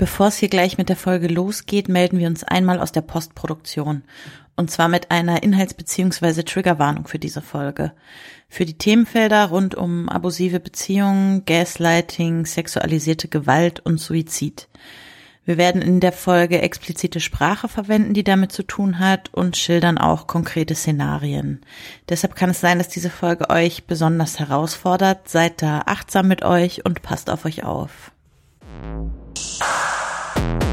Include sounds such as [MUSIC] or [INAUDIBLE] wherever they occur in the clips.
Bevor es hier gleich mit der Folge losgeht, melden wir uns einmal aus der Postproduktion. Und zwar mit einer Inhalts- bzw. Triggerwarnung für diese Folge. Für die Themenfelder rund um abusive Beziehungen, Gaslighting, sexualisierte Gewalt und Suizid. Wir werden in der Folge explizite Sprache verwenden, die damit zu tun hat und schildern auch konkrete Szenarien. Deshalb kann es sein, dass diese Folge euch besonders herausfordert. Seid da achtsam mit euch und passt auf euch auf. Thank you.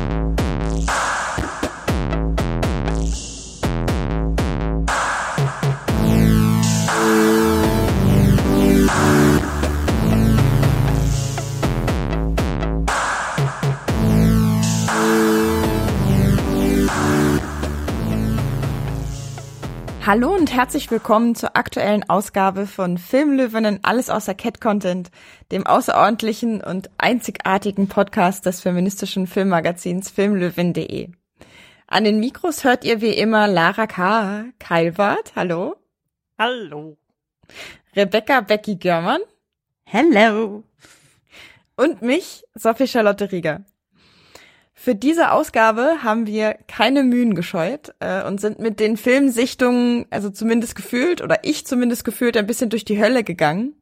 Hallo und herzlich willkommen zur aktuellen Ausgabe von Filmlöwinnen Alles außer Cat Content, dem außerordentlichen und einzigartigen Podcast des feministischen Filmmagazins filmlöwin.de. An den Mikros hört ihr wie immer Lara K. Keilwart, hallo. Hallo. Rebecca Becky Görmann. Hello. Und mich, Sophie Charlotte Rieger. Für diese Ausgabe haben wir keine Mühen gescheut äh, und sind mit den Filmsichtungen, also zumindest gefühlt, oder ich zumindest gefühlt, ein bisschen durch die Hölle gegangen.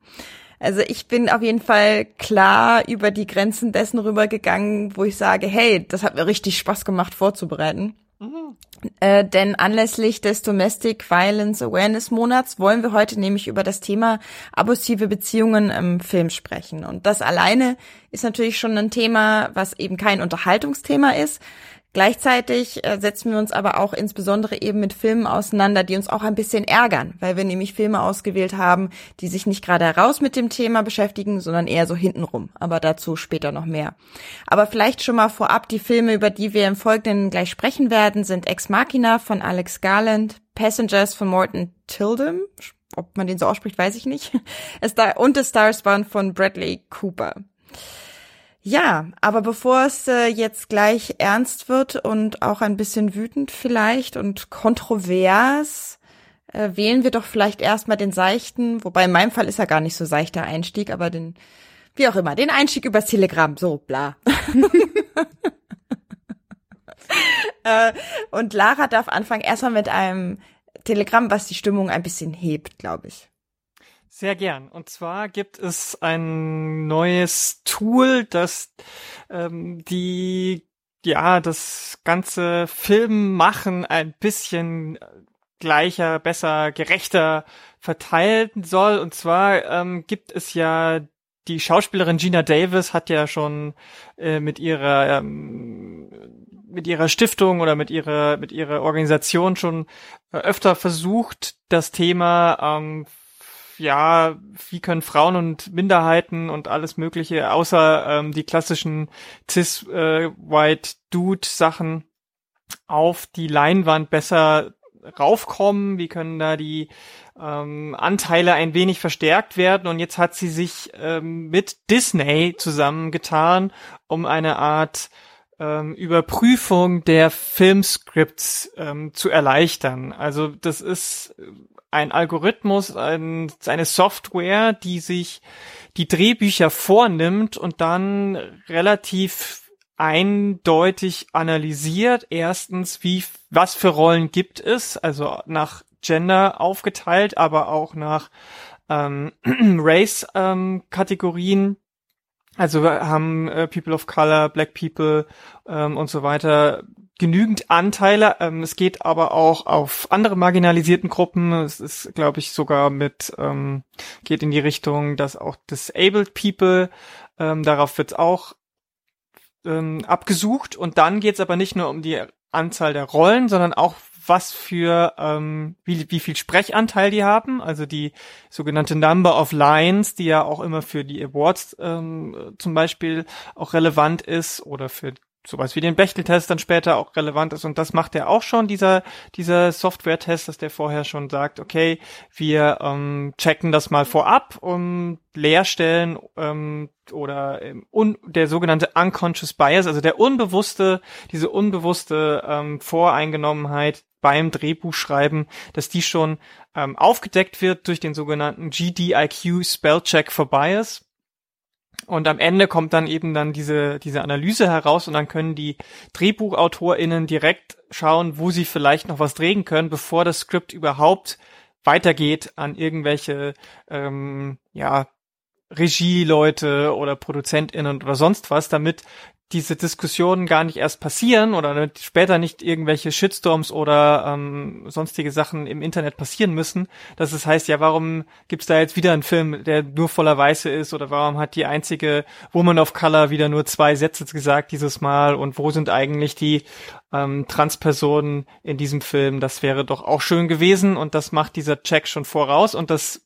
Also ich bin auf jeden Fall klar über die Grenzen dessen rübergegangen, wo ich sage, hey, das hat mir richtig Spaß gemacht vorzubereiten. Äh, denn anlässlich des Domestic Violence Awareness Monats wollen wir heute nämlich über das Thema abusive Beziehungen im Film sprechen. Und das alleine ist natürlich schon ein Thema, was eben kein Unterhaltungsthema ist, Gleichzeitig äh, setzen wir uns aber auch insbesondere eben mit Filmen auseinander, die uns auch ein bisschen ärgern, weil wir nämlich Filme ausgewählt haben, die sich nicht gerade heraus mit dem Thema beschäftigen, sondern eher so hintenrum. Aber dazu später noch mehr. Aber vielleicht schon mal vorab, die Filme, über die wir im Folgenden gleich sprechen werden, sind Ex Machina von Alex Garland, Passengers von Morton Tildum, ob man den so ausspricht, weiß ich nicht, [LAUGHS] und The Stars Born von Bradley Cooper. Ja, aber bevor es äh, jetzt gleich ernst wird und auch ein bisschen wütend vielleicht und kontrovers, äh, wählen wir doch vielleicht erstmal den seichten, wobei in meinem Fall ist er gar nicht so seichter Einstieg, aber den, wie auch immer, den Einstieg übers Telegramm, so bla. [LAUGHS] äh, und Lara darf anfangen erstmal mit einem Telegramm, was die Stimmung ein bisschen hebt, glaube ich. Sehr gern. Und zwar gibt es ein neues Tool, das ähm, die ja das ganze Filmmachen ein bisschen gleicher, besser, gerechter verteilen soll. Und zwar ähm, gibt es ja die Schauspielerin Gina Davis hat ja schon äh, mit ihrer ähm, mit ihrer Stiftung oder mit ihrer mit ihrer Organisation schon äh, öfter versucht, das Thema ähm, ja, wie können Frauen und Minderheiten und alles Mögliche, außer ähm, die klassischen cis-white-dude-Sachen äh, auf die Leinwand besser raufkommen, wie können da die ähm, Anteile ein wenig verstärkt werden? Und jetzt hat sie sich ähm, mit Disney zusammengetan, um eine Art ähm, Überprüfung der Filmscripts ähm, zu erleichtern. Also das ist ein Algorithmus, ein, eine Software, die sich die Drehbücher vornimmt und dann relativ eindeutig analysiert. Erstens, wie, was für Rollen gibt es, also nach Gender aufgeteilt, aber auch nach ähm, [CLEARS THROAT] Race-Kategorien. Ähm, also wir haben äh, People of Color, Black People ähm, und so weiter genügend Anteile. Ähm, es geht aber auch auf andere marginalisierten Gruppen. Es ist, glaube ich, sogar mit, ähm, geht in die Richtung, dass auch Disabled People, ähm, darauf wird auch ähm, abgesucht. Und dann geht es aber nicht nur um die Anzahl der Rollen, sondern auch was für ähm, wie, wie viel Sprechanteil die haben, also die sogenannte Number of Lines, die ja auch immer für die Awards ähm, zum Beispiel auch relevant ist oder für sowas wie den Bechteltest dann später auch relevant ist. Und das macht er auch schon, dieser, dieser Software-Test, dass der vorher schon sagt, okay, wir ähm, checken das mal vorab, um Leerstellen ähm, oder ähm, un, der sogenannte Unconscious Bias, also der unbewusste, diese unbewusste ähm, Voreingenommenheit beim Drehbuchschreiben, dass die schon ähm, aufgedeckt wird durch den sogenannten GDIQ Spellcheck for Bias. Und am Ende kommt dann eben dann diese, diese Analyse heraus und dann können die DrehbuchautorInnen direkt schauen, wo sie vielleicht noch was drehen können, bevor das Skript überhaupt weitergeht an irgendwelche, ähm, ja, Regieleute oder ProduzentInnen oder sonst was, damit diese Diskussionen gar nicht erst passieren oder später nicht irgendwelche Shitstorms oder ähm, sonstige Sachen im Internet passieren müssen, dass es heißt, ja, warum gibt's da jetzt wieder einen Film, der nur voller Weiße ist? Oder warum hat die einzige Woman of Color wieder nur zwei Sätze gesagt dieses Mal? Und wo sind eigentlich die ähm, Transpersonen in diesem Film? Das wäre doch auch schön gewesen. Und das macht dieser Check schon voraus. Und das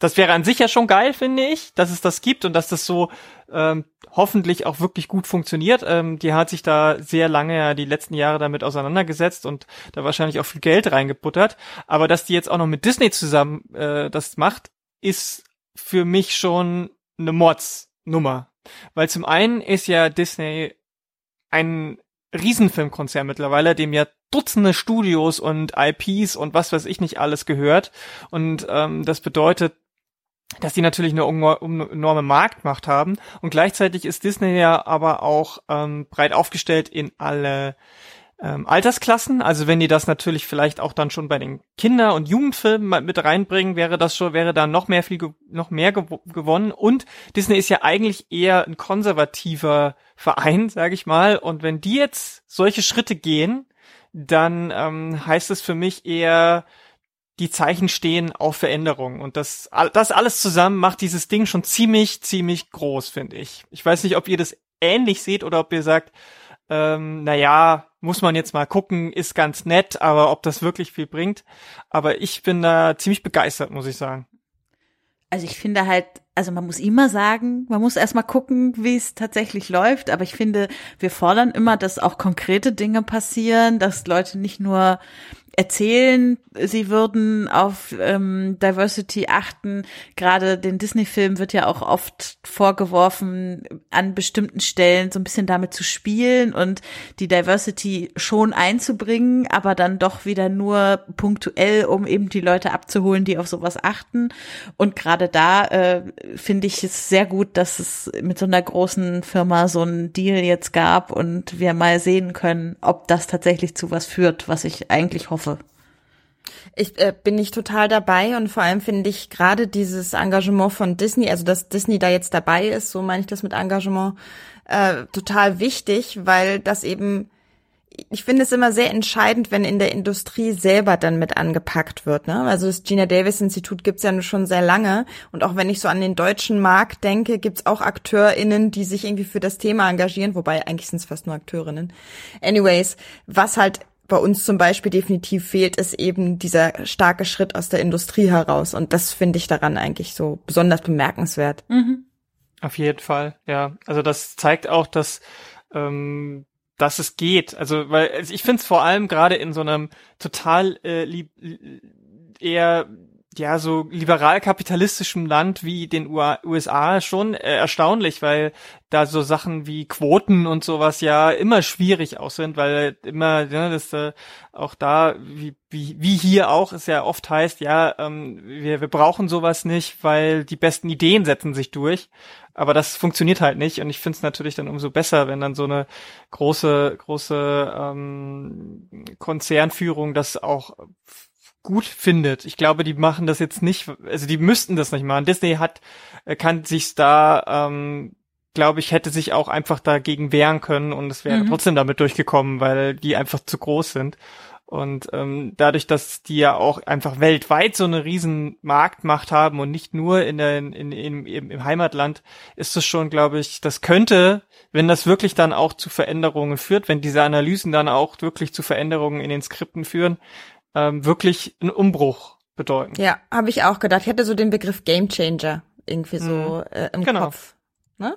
das wäre an sich ja schon geil, finde ich, dass es das gibt und dass das so ähm, hoffentlich auch wirklich gut funktioniert. Ähm, die hat sich da sehr lange ja die letzten Jahre damit auseinandergesetzt und da wahrscheinlich auch viel Geld reingebuttert. Aber dass die jetzt auch noch mit Disney zusammen äh, das macht, ist für mich schon eine Mordsnummer. Weil zum einen ist ja Disney ein Riesenfilmkonzern mittlerweile, dem ja Dutzende Studios und IPs und was weiß ich nicht alles gehört. Und ähm, das bedeutet, dass die natürlich eine enorme Marktmacht haben und gleichzeitig ist Disney ja aber auch ähm, breit aufgestellt in alle ähm, Altersklassen. Also wenn die das natürlich vielleicht auch dann schon bei den Kinder- und Jugendfilmen mit reinbringen, wäre das schon, wäre da noch mehr viel, noch mehr gew gewonnen. Und Disney ist ja eigentlich eher ein konservativer Verein, sage ich mal. Und wenn die jetzt solche Schritte gehen, dann ähm, heißt es für mich eher, die Zeichen stehen auf Veränderung. Und das, das alles zusammen macht dieses Ding schon ziemlich, ziemlich groß, finde ich. Ich weiß nicht, ob ihr das ähnlich seht oder ob ihr sagt, ähm, naja, muss man jetzt mal gucken, ist ganz nett, aber ob das wirklich viel bringt. Aber ich bin da ziemlich begeistert, muss ich sagen. Also ich finde halt, also man muss immer sagen, man muss erstmal gucken, wie es tatsächlich läuft, aber ich finde, wir fordern immer, dass auch konkrete Dinge passieren, dass Leute nicht nur erzählen, sie würden auf ähm, Diversity achten. Gerade den Disney-Film wird ja auch oft vorgeworfen, an bestimmten Stellen so ein bisschen damit zu spielen und die Diversity schon einzubringen, aber dann doch wieder nur punktuell, um eben die Leute abzuholen, die auf sowas achten. Und gerade da äh, finde ich es sehr gut, dass es mit so einer großen Firma so einen Deal jetzt gab und wir mal sehen können, ob das tatsächlich zu was führt, was ich eigentlich hoffe. Ich äh, bin nicht total dabei und vor allem finde ich gerade dieses Engagement von Disney, also dass Disney da jetzt dabei ist, so meine ich das mit Engagement, äh, total wichtig, weil das eben, ich finde es immer sehr entscheidend, wenn in der Industrie selber dann mit angepackt wird. Ne? Also das Gina Davis Institut gibt's ja schon sehr lange und auch wenn ich so an den deutschen Markt denke, gibt's auch AkteurInnen, die sich irgendwie für das Thema engagieren, wobei eigentlich sind es fast nur Akteurinnen. Anyways, was halt bei uns zum Beispiel definitiv fehlt, ist eben dieser starke Schritt aus der Industrie heraus. Und das finde ich daran eigentlich so besonders bemerkenswert. Mhm. Auf jeden Fall, ja. Also das zeigt auch, dass ähm, dass es geht. Also weil also ich finde es vor allem gerade in so einem total äh, lieb, eher ja, so liberal-kapitalistischem Land wie den USA schon äh, erstaunlich, weil da so Sachen wie Quoten und sowas ja immer schwierig auch sind, weil immer, ja, das äh, auch da, wie, wie, wie hier auch, es ja oft heißt, ja, ähm, wir, wir brauchen sowas nicht, weil die besten Ideen setzen sich durch. Aber das funktioniert halt nicht und ich finde es natürlich dann umso besser, wenn dann so eine große, große ähm, Konzernführung das auch gut findet. Ich glaube, die machen das jetzt nicht, also die müssten das nicht machen. Disney hat, äh, kann sich da, ähm, glaube ich, hätte sich auch einfach dagegen wehren können und es wäre mhm. trotzdem damit durchgekommen, weil die einfach zu groß sind. Und ähm, dadurch, dass die ja auch einfach weltweit so eine riesen Marktmacht haben und nicht nur in der, in, in, im, im Heimatland, ist es schon, glaube ich, das könnte, wenn das wirklich dann auch zu Veränderungen führt, wenn diese Analysen dann auch wirklich zu Veränderungen in den Skripten führen, ähm, wirklich einen Umbruch bedeuten. Ja, habe ich auch gedacht. Ich hatte so den Begriff Game Changer irgendwie so mhm. äh, im genau. Kopf. Ne?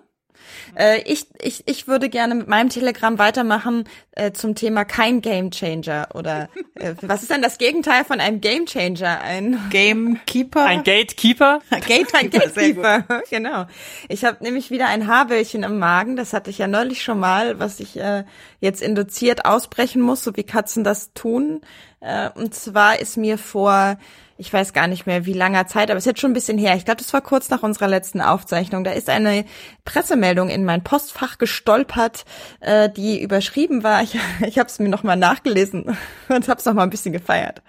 Äh, ich, ich, ich würde gerne mit meinem Telegramm weitermachen äh, zum Thema kein Game Changer oder äh, [LAUGHS] was ist denn das Gegenteil von einem Game Changer? Ein Gamekeeper? Ein Gatekeeper? [LAUGHS] Gatekeeper, ein Gatekeeper. [LAUGHS] genau. Ich habe nämlich wieder ein Haarbällchen im Magen, das hatte ich ja neulich schon mal, was ich äh, jetzt induziert ausbrechen muss, so wie Katzen das tun. Äh, und zwar ist mir vor ich weiß gar nicht mehr wie langer Zeit, aber es ist jetzt schon ein bisschen her. Ich glaube, das war kurz nach unserer letzten Aufzeichnung. Da ist eine Pressemeldung in mein Postfach gestolpert, äh, die überschrieben war. Ich, [LAUGHS] ich habe es mir nochmal nachgelesen [LAUGHS] und habe es nochmal ein bisschen gefeiert.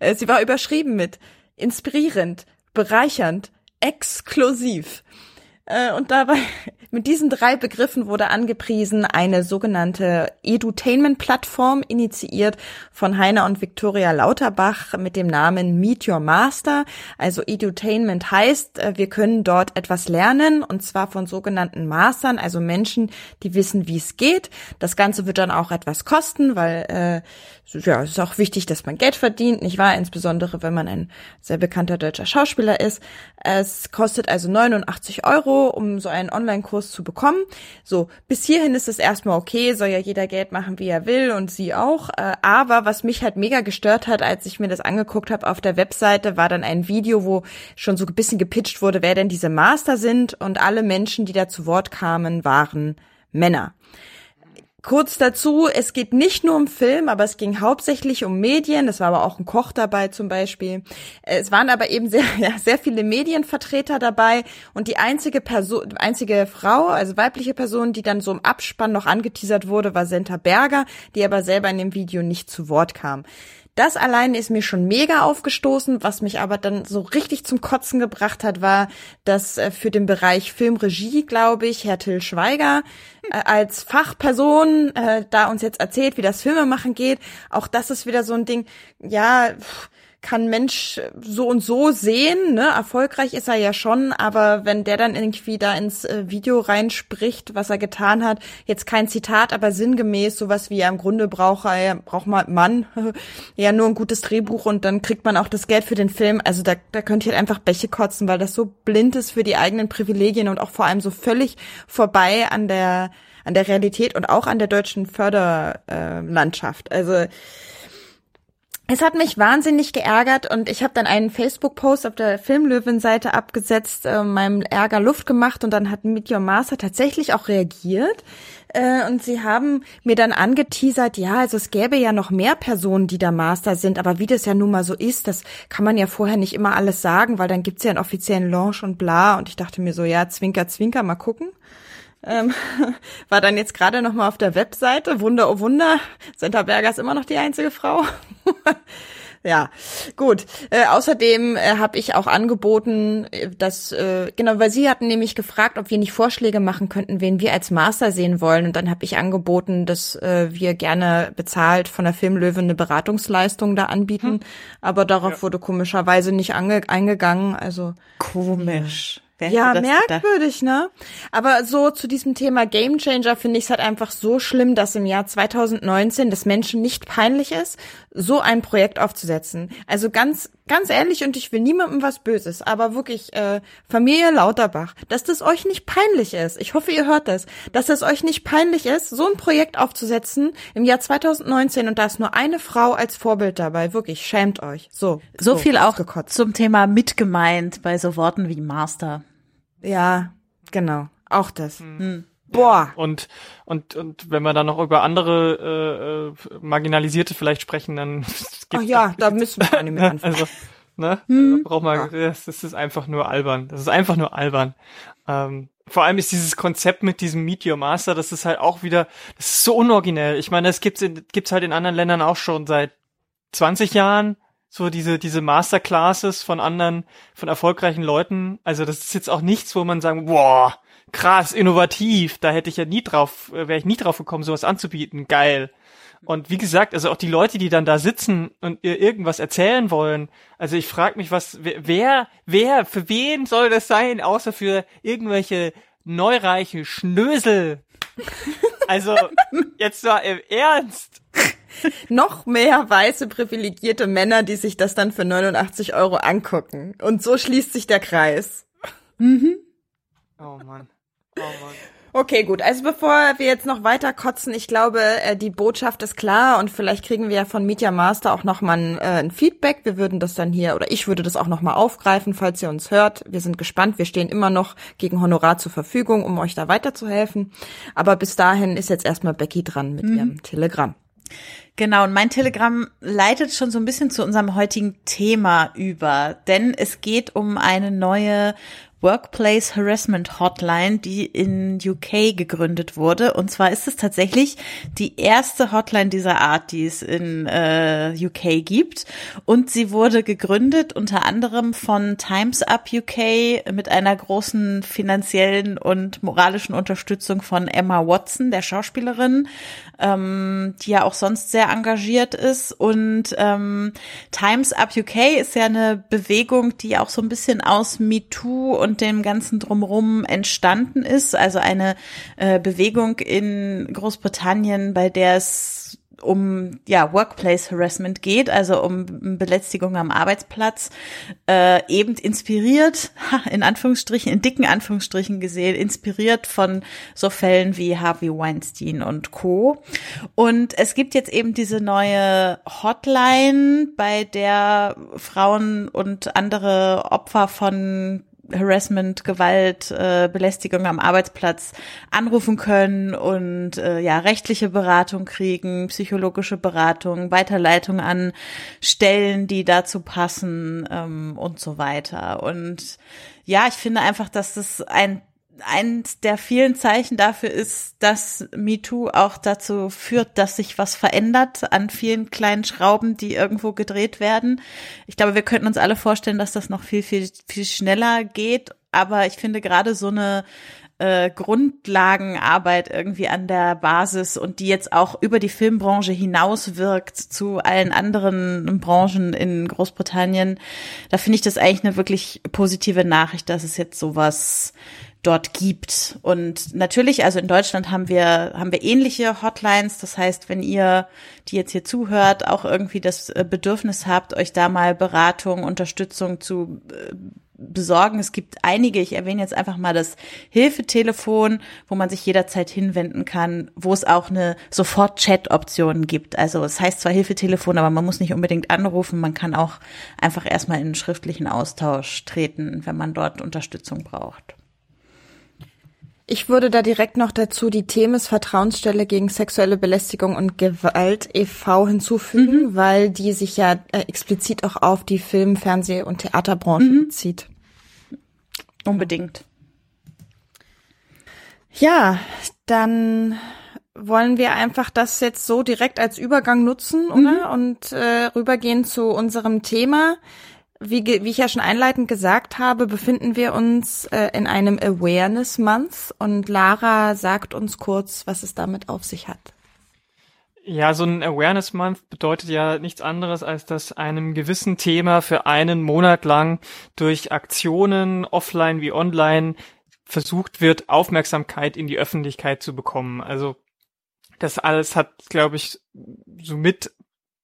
Äh, sie war überschrieben mit inspirierend, bereichernd, exklusiv. Äh, und dabei, [LAUGHS] mit diesen drei Begriffen wurde angepriesen eine sogenannte Edutainment-Plattform, initiiert von Heiner und Victoria Lauterbach mit dem Namen Meet Your Master. Also Edutainment heißt, äh, wir können dort etwas lernen und zwar von sogenannten Mastern, also Menschen, die wissen, wie es geht. Das Ganze wird dann auch etwas kosten, weil äh, ja, es ist auch wichtig, dass man Geld verdient, nicht wahr? Insbesondere, wenn man ein sehr bekannter deutscher Schauspieler ist. Es kostet also 89 Euro, um so einen Online-Kurs zu bekommen. So, bis hierhin ist es erstmal okay, soll ja jeder Geld machen, wie er will und sie auch. Äh, aber was mich halt mega gestört hat, als ich mir das angeguckt habe auf der Webseite, war dann ein Video, wo schon so ein bisschen gepitcht wurde, wer denn diese Master sind und alle Menschen, die da zu Wort kamen, waren Männer. Kurz dazu, es geht nicht nur um Film, aber es ging hauptsächlich um Medien. Es war aber auch ein Koch dabei zum Beispiel. Es waren aber eben sehr, [LAUGHS] ja, sehr viele Medienvertreter dabei und die einzige Person, einzige Frau, also weibliche Person, die dann so im Abspann noch angeteasert wurde, war Senta Berger, die aber selber in dem Video nicht zu Wort kam. Das allein ist mir schon mega aufgestoßen. Was mich aber dann so richtig zum Kotzen gebracht hat, war, dass äh, für den Bereich Filmregie, glaube ich, Herr Till Schweiger äh, als Fachperson äh, da uns jetzt erzählt, wie das Filmemachen geht. Auch das ist wieder so ein Ding, ja, pff, kann Mensch so und so sehen, ne? Erfolgreich ist er ja schon, aber wenn der dann irgendwie da ins äh, Video reinspricht, was er getan hat, jetzt kein Zitat, aber sinngemäß sowas wie er im Grunde braucht er braucht man Mann [LAUGHS] ja nur ein gutes Drehbuch und dann kriegt man auch das Geld für den Film. Also da da könnte ich halt einfach Bäche kotzen, weil das so blind ist für die eigenen Privilegien und auch vor allem so völlig vorbei an der an der Realität und auch an der deutschen Förderlandschaft. Also es hat mich wahnsinnig geärgert und ich habe dann einen Facebook-Post auf der Filmlöwen-Seite abgesetzt, äh, meinem Ärger Luft gemacht und dann hat Meteor Master tatsächlich auch reagiert. Äh, und sie haben mir dann angeteasert, ja, also es gäbe ja noch mehr Personen, die da Master sind, aber wie das ja nun mal so ist, das kann man ja vorher nicht immer alles sagen, weil dann gibt's ja einen offiziellen Launch und bla. Und ich dachte mir so, ja, zwinker, zwinker, mal gucken. Ähm, [LAUGHS] war dann jetzt gerade noch mal auf der Webseite. Wunder, oh Wunder. Senta Berger ist immer noch die einzige Frau. [LAUGHS] ja, gut. Äh, außerdem äh, habe ich auch angeboten, äh, dass, äh, genau, weil Sie hatten nämlich gefragt, ob wir nicht Vorschläge machen könnten, wen wir als Master sehen wollen. Und dann habe ich angeboten, dass äh, wir gerne bezahlt von der Filmlöwe eine Beratungsleistung da anbieten. Hm. Aber darauf ja. wurde komischerweise nicht eingegangen. Also komisch. Wer ja, merkwürdig, gedacht? ne? Aber so zu diesem Thema Gamechanger finde ich es halt einfach so schlimm, dass im Jahr 2019 das Menschen nicht peinlich ist, so ein Projekt aufzusetzen. Also ganz, ganz ehrlich, und ich will niemandem was Böses, aber wirklich, äh, Familie Lauterbach, dass das euch nicht peinlich ist. Ich hoffe, ihr hört das, dass es euch nicht peinlich ist, so ein Projekt aufzusetzen im Jahr 2019 und da ist nur eine Frau als Vorbild dabei. Wirklich, schämt euch. So. So, so viel auch gekotzt. zum Thema mitgemeint bei so Worten wie Master. Ja, genau. Auch das. Hm. hm. Boah. Und, und, und wenn wir dann noch über andere äh, äh Marginalisierte vielleicht sprechen, dann [LAUGHS] Ach ja, da müssen wir nicht mehr [LAUGHS] anfangen. Also, ne? Hm. braucht man, das, das ist einfach nur albern. Das ist einfach nur albern. Ähm, vor allem ist dieses Konzept mit diesem Meteor Master, das ist halt auch wieder, das ist so unoriginell. Ich meine, das gibt's, in, gibt's halt in anderen Ländern auch schon seit 20 Jahren so diese, diese Masterclasses von anderen, von erfolgreichen Leuten. Also das ist jetzt auch nichts, wo man sagen, boah, krass, innovativ, da hätte ich ja nie drauf, äh, wäre ich nie drauf gekommen, sowas anzubieten. Geil. Und wie gesagt, also auch die Leute, die dann da sitzen und ihr irgendwas erzählen wollen, also ich frage mich, was, wer, wer, für wen soll das sein, außer für irgendwelche neureiche Schnösel? Also, jetzt war im Ernst. [LAUGHS] noch mehr weiße privilegierte Männer, die sich das dann für 89 Euro angucken. Und so schließt sich der Kreis. Mhm. Oh Mann. Oh Mann. Okay, gut. Also bevor wir jetzt noch weiter kotzen, ich glaube, äh, die Botschaft ist klar und vielleicht kriegen wir ja von Media Master auch nochmal ein, äh, ein Feedback. Wir würden das dann hier, oder ich würde das auch nochmal aufgreifen, falls ihr uns hört. Wir sind gespannt. Wir stehen immer noch gegen Honorar zur Verfügung, um euch da weiterzuhelfen. Aber bis dahin ist jetzt erstmal Becky dran mit mhm. ihrem Telegramm. Genau, und mein Telegramm leitet schon so ein bisschen zu unserem heutigen Thema über, denn es geht um eine neue Workplace Harassment Hotline, die in UK gegründet wurde. Und zwar ist es tatsächlich die erste Hotline dieser Art, die es in äh, UK gibt. Und sie wurde gegründet unter anderem von Times Up UK mit einer großen finanziellen und moralischen Unterstützung von Emma Watson, der Schauspielerin, ähm, die ja auch sonst sehr engagiert ist. Und ähm, Times Up UK ist ja eine Bewegung, die auch so ein bisschen aus MeToo und und dem ganzen drumherum entstanden ist. Also eine äh, Bewegung in Großbritannien, bei der es um ja Workplace Harassment geht, also um Belästigung am Arbeitsplatz, äh, eben inspiriert, in Anführungsstrichen, in dicken Anführungsstrichen gesehen, inspiriert von so Fällen wie Harvey Weinstein und Co. Und es gibt jetzt eben diese neue Hotline, bei der Frauen und andere Opfer von Harassment, Gewalt, äh, Belästigung am Arbeitsplatz anrufen können und äh, ja rechtliche Beratung kriegen, psychologische Beratung, Weiterleitung an Stellen, die dazu passen ähm, und so weiter. Und ja, ich finde einfach, dass das ein eins der vielen Zeichen dafür ist, dass MeToo auch dazu führt, dass sich was verändert an vielen kleinen Schrauben, die irgendwo gedreht werden. Ich glaube, wir könnten uns alle vorstellen, dass das noch viel, viel, viel schneller geht. Aber ich finde gerade so eine äh, Grundlagenarbeit irgendwie an der Basis und die jetzt auch über die Filmbranche hinaus wirkt zu allen anderen Branchen in Großbritannien. Da finde ich das eigentlich eine wirklich positive Nachricht, dass es jetzt sowas dort gibt. Und natürlich, also in Deutschland haben wir, haben wir ähnliche Hotlines. Das heißt, wenn ihr, die jetzt hier zuhört, auch irgendwie das äh, Bedürfnis habt, euch da mal Beratung, Unterstützung zu äh, besorgen. Es gibt einige, ich erwähne jetzt einfach mal das Hilfetelefon, wo man sich jederzeit hinwenden kann, wo es auch eine Sofort-Chat-Option gibt. Also es heißt zwar Hilfetelefon, aber man muss nicht unbedingt anrufen, man kann auch einfach erstmal in einen schriftlichen Austausch treten, wenn man dort Unterstützung braucht. Ich würde da direkt noch dazu die Themis Vertrauensstelle gegen sexuelle Belästigung und Gewalt e.V. hinzufügen, mhm. weil die sich ja äh, explizit auch auf die Film-, Fernseh- und Theaterbranche mhm. bezieht. Unbedingt. Ja, dann wollen wir einfach das jetzt so direkt als Übergang nutzen, oder? Mhm. Und äh, rübergehen zu unserem Thema wie, wie ich ja schon einleitend gesagt habe, befinden wir uns äh, in einem Awareness Month und Lara sagt uns kurz, was es damit auf sich hat. Ja, so ein Awareness Month bedeutet ja nichts anderes, als dass einem gewissen Thema für einen Monat lang durch Aktionen, offline wie online, versucht wird, Aufmerksamkeit in die Öffentlichkeit zu bekommen. Also das alles hat, glaube ich, somit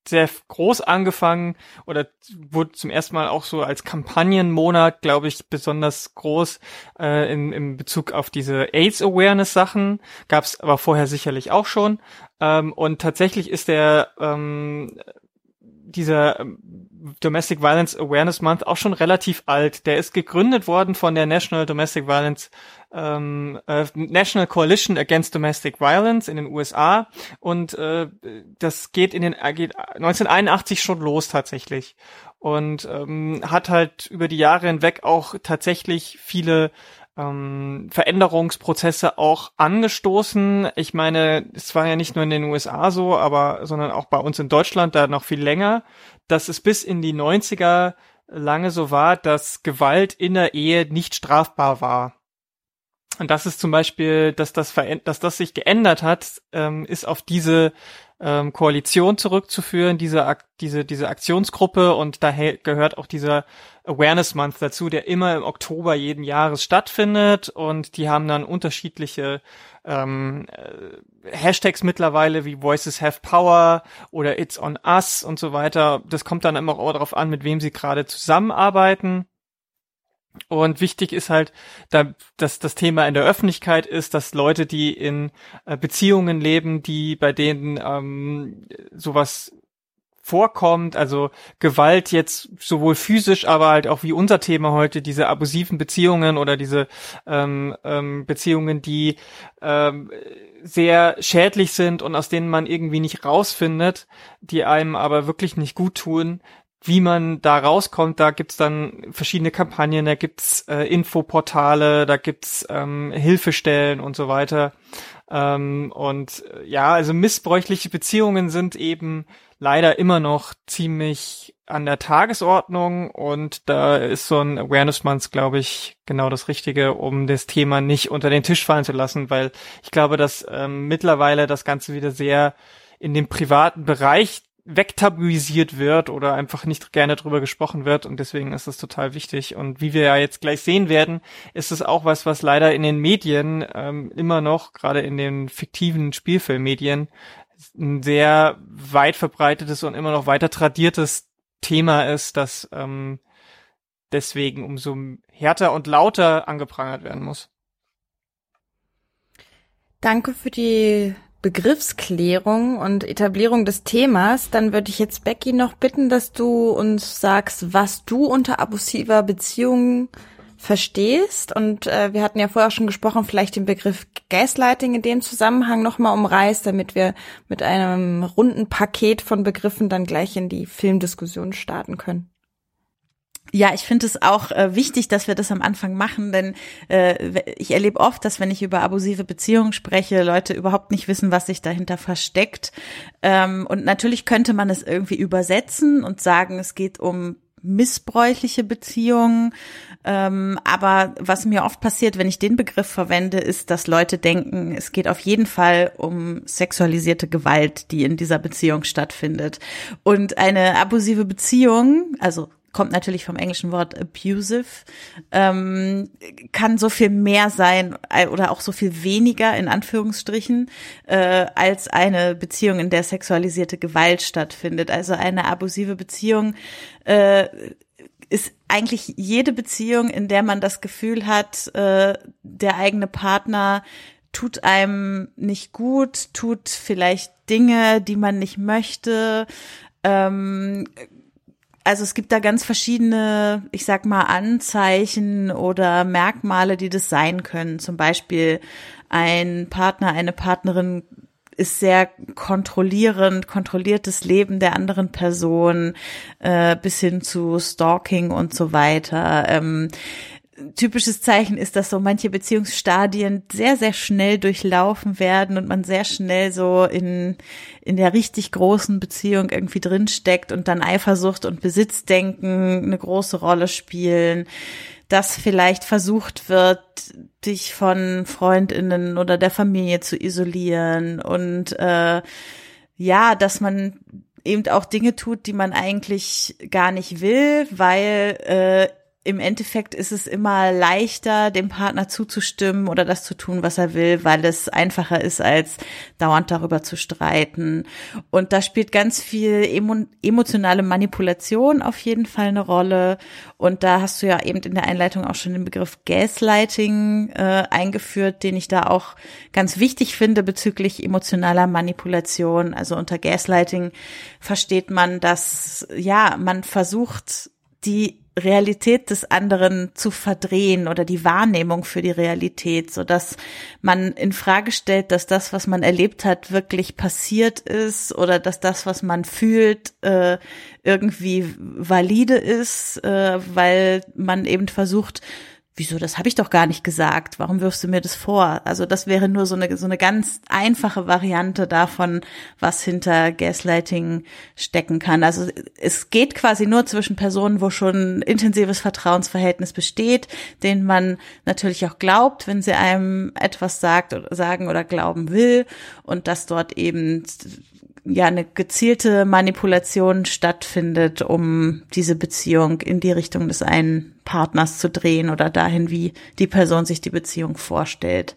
sehr groß angefangen oder wurde zum ersten Mal auch so als Kampagnenmonat, glaube ich, besonders groß äh, in, in Bezug auf diese AIDS-Awareness-Sachen. Gab es aber vorher sicherlich auch schon. Ähm, und tatsächlich ist der ähm, dieser ähm, Domestic Violence Awareness Month auch schon relativ alt. Der ist gegründet worden von der National Domestic Violence ähm, äh, National Coalition Against Domestic Violence in den USA und äh, das geht in den äh, geht 1981 schon los tatsächlich und ähm, hat halt über die Jahre hinweg auch tatsächlich viele ähm, Veränderungsprozesse auch angestoßen. Ich meine, es war ja nicht nur in den USA so, aber sondern auch bei uns in Deutschland da noch viel länger, dass es bis in die 90er lange so war, dass Gewalt in der Ehe nicht strafbar war. Und das ist zum Beispiel, dass das, dass das sich geändert hat, ähm, ist auf diese ähm, Koalition zurückzuführen, diese, diese, diese Aktionsgruppe und da gehört auch dieser Awareness Month dazu, der immer im Oktober jeden Jahres stattfindet und die haben dann unterschiedliche ähm, äh, Hashtags mittlerweile wie Voices Have Power oder It's on Us und so weiter. Das kommt dann immer auch darauf an, mit wem sie gerade zusammenarbeiten. Und wichtig ist halt, da, dass das Thema in der Öffentlichkeit ist, dass Leute, die in äh, Beziehungen leben, die bei denen ähm, sowas vorkommt, also Gewalt jetzt sowohl physisch, aber halt auch wie unser Thema heute, diese abusiven Beziehungen oder diese ähm, ähm, Beziehungen, die ähm, sehr schädlich sind und aus denen man irgendwie nicht rausfindet, die einem aber wirklich nicht gut tun, wie man da rauskommt, da gibt's dann verschiedene Kampagnen, da gibt's äh, Infoportale, da gibt's ähm, Hilfestellen und so weiter. Ähm, und äh, ja, also missbräuchliche Beziehungen sind eben leider immer noch ziemlich an der Tagesordnung und da ist so ein Awareness Month, glaube ich, genau das Richtige, um das Thema nicht unter den Tisch fallen zu lassen, weil ich glaube, dass ähm, mittlerweile das Ganze wieder sehr in dem privaten Bereich wegtabuisiert wird oder einfach nicht gerne drüber gesprochen wird und deswegen ist es total wichtig und wie wir ja jetzt gleich sehen werden, ist es auch was, was leider in den Medien ähm, immer noch, gerade in den fiktiven Spielfilmmedien, ein sehr weit verbreitetes und immer noch weiter tradiertes Thema ist, das ähm, deswegen umso härter und lauter angeprangert werden muss. Danke für die Begriffsklärung und Etablierung des Themas, dann würde ich jetzt Becky noch bitten, dass du uns sagst, was du unter abusiver Beziehung verstehst. Und äh, wir hatten ja vorher schon gesprochen, vielleicht den Begriff Gaslighting in dem Zusammenhang nochmal umreißt, damit wir mit einem runden Paket von Begriffen dann gleich in die Filmdiskussion starten können. Ja, ich finde es auch äh, wichtig, dass wir das am Anfang machen, denn äh, ich erlebe oft, dass wenn ich über abusive Beziehungen spreche, Leute überhaupt nicht wissen, was sich dahinter versteckt. Ähm, und natürlich könnte man es irgendwie übersetzen und sagen, es geht um missbräuchliche Beziehungen. Ähm, aber was mir oft passiert, wenn ich den Begriff verwende, ist, dass Leute denken, es geht auf jeden Fall um sexualisierte Gewalt, die in dieser Beziehung stattfindet. Und eine abusive Beziehung, also kommt natürlich vom englischen Wort abusive, ähm, kann so viel mehr sein äh, oder auch so viel weniger in Anführungsstrichen äh, als eine Beziehung, in der sexualisierte Gewalt stattfindet. Also eine abusive Beziehung äh, ist eigentlich jede Beziehung, in der man das Gefühl hat, äh, der eigene Partner tut einem nicht gut, tut vielleicht Dinge, die man nicht möchte, ähm, also es gibt da ganz verschiedene, ich sag mal, Anzeichen oder Merkmale, die das sein können. Zum Beispiel ein Partner, eine Partnerin ist sehr kontrollierend, kontrolliert das Leben der anderen Person äh, bis hin zu Stalking und so weiter. Ähm, typisches Zeichen ist, dass so manche Beziehungsstadien sehr, sehr schnell durchlaufen werden und man sehr schnell so in, in der richtig großen Beziehung irgendwie drinsteckt und dann Eifersucht und Besitzdenken eine große Rolle spielen, dass vielleicht versucht wird, dich von Freundinnen oder der Familie zu isolieren und äh, ja, dass man eben auch Dinge tut, die man eigentlich gar nicht will, weil äh, im Endeffekt ist es immer leichter, dem Partner zuzustimmen oder das zu tun, was er will, weil es einfacher ist, als dauernd darüber zu streiten. Und da spielt ganz viel emo emotionale Manipulation auf jeden Fall eine Rolle. Und da hast du ja eben in der Einleitung auch schon den Begriff Gaslighting äh, eingeführt, den ich da auch ganz wichtig finde bezüglich emotionaler Manipulation. Also unter Gaslighting versteht man, dass ja man versucht, die Realität des anderen zu verdrehen oder die Wahrnehmung für die Realität, so dass man in Frage stellt, dass das, was man erlebt hat, wirklich passiert ist oder dass das, was man fühlt, äh, irgendwie valide ist, äh, weil man eben versucht, wieso, das habe ich doch gar nicht gesagt, warum wirfst du mir das vor? Also das wäre nur so eine, so eine ganz einfache Variante davon, was hinter Gaslighting stecken kann. Also es geht quasi nur zwischen Personen, wo schon intensives Vertrauensverhältnis besteht, denen man natürlich auch glaubt, wenn sie einem etwas sagt oder sagen oder glauben will und dass dort eben ja eine gezielte Manipulation stattfindet, um diese Beziehung in die Richtung des einen Partners zu drehen oder dahin, wie die Person sich die Beziehung vorstellt.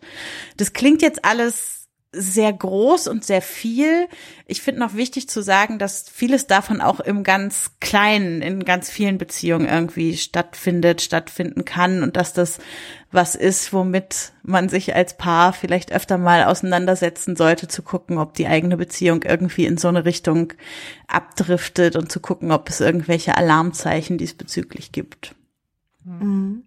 Das klingt jetzt alles sehr groß und sehr viel. Ich finde noch wichtig zu sagen, dass vieles davon auch im ganz Kleinen, in ganz vielen Beziehungen irgendwie stattfindet, stattfinden kann und dass das was ist, womit man sich als Paar vielleicht öfter mal auseinandersetzen sollte, zu gucken, ob die eigene Beziehung irgendwie in so eine Richtung abdriftet und zu gucken, ob es irgendwelche Alarmzeichen diesbezüglich gibt. Mhm.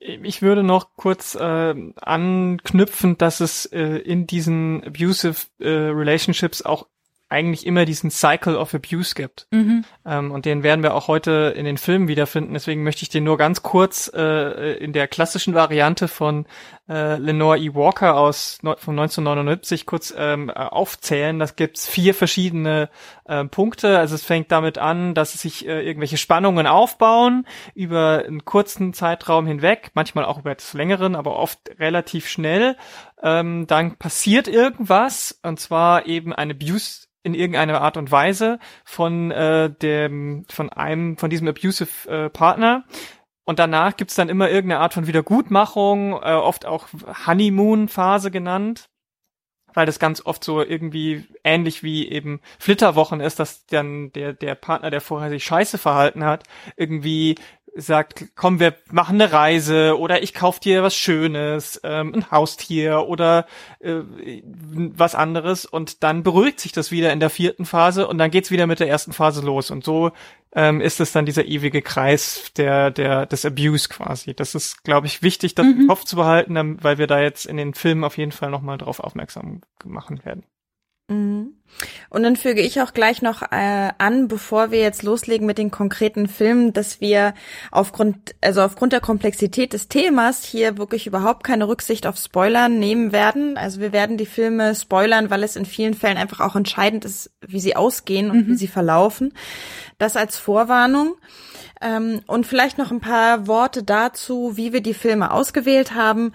Ich würde noch kurz äh, anknüpfen, dass es äh, in diesen abusive äh, Relationships auch eigentlich immer diesen Cycle of Abuse gibt. Mhm. Ähm, und den werden wir auch heute in den Filmen wiederfinden. Deswegen möchte ich den nur ganz kurz äh, in der klassischen Variante von äh, Lenore E. Walker aus von 1979 kurz ähm, aufzählen. Das gibt's vier verschiedene äh, Punkte. Also es fängt damit an, dass sich äh, irgendwelche Spannungen aufbauen über einen kurzen Zeitraum hinweg, manchmal auch über etwas längeren, aber oft relativ schnell. Ähm, dann passiert irgendwas, und zwar eben eine Abuse in irgendeiner Art und Weise von äh, dem von einem von diesem abusive äh, Partner und danach gibt's dann immer irgendeine Art von Wiedergutmachung, äh, oft auch Honeymoon-Phase genannt, weil das ganz oft so irgendwie ähnlich wie eben Flitterwochen ist, dass dann der der Partner, der vorher sich scheiße verhalten hat, irgendwie sagt, komm, wir machen eine Reise oder ich kauf dir was Schönes, ähm, ein Haustier oder äh, was anderes und dann beruhigt sich das wieder in der vierten Phase und dann geht's wieder mit der ersten Phase los und so ähm, ist es dann dieser ewige Kreis der der des Abuse quasi. Das ist, glaube ich, wichtig, das mhm. im Kopf zu behalten, weil wir da jetzt in den Filmen auf jeden Fall nochmal drauf aufmerksam machen werden. Mhm. Und dann füge ich auch gleich noch äh, an, bevor wir jetzt loslegen mit den konkreten Filmen, dass wir aufgrund, also aufgrund der Komplexität des Themas hier wirklich überhaupt keine Rücksicht auf Spoilern nehmen werden. Also wir werden die Filme spoilern, weil es in vielen Fällen einfach auch entscheidend ist, wie sie ausgehen und mhm. wie sie verlaufen. Das als Vorwarnung. Ähm, und vielleicht noch ein paar Worte dazu, wie wir die Filme ausgewählt haben.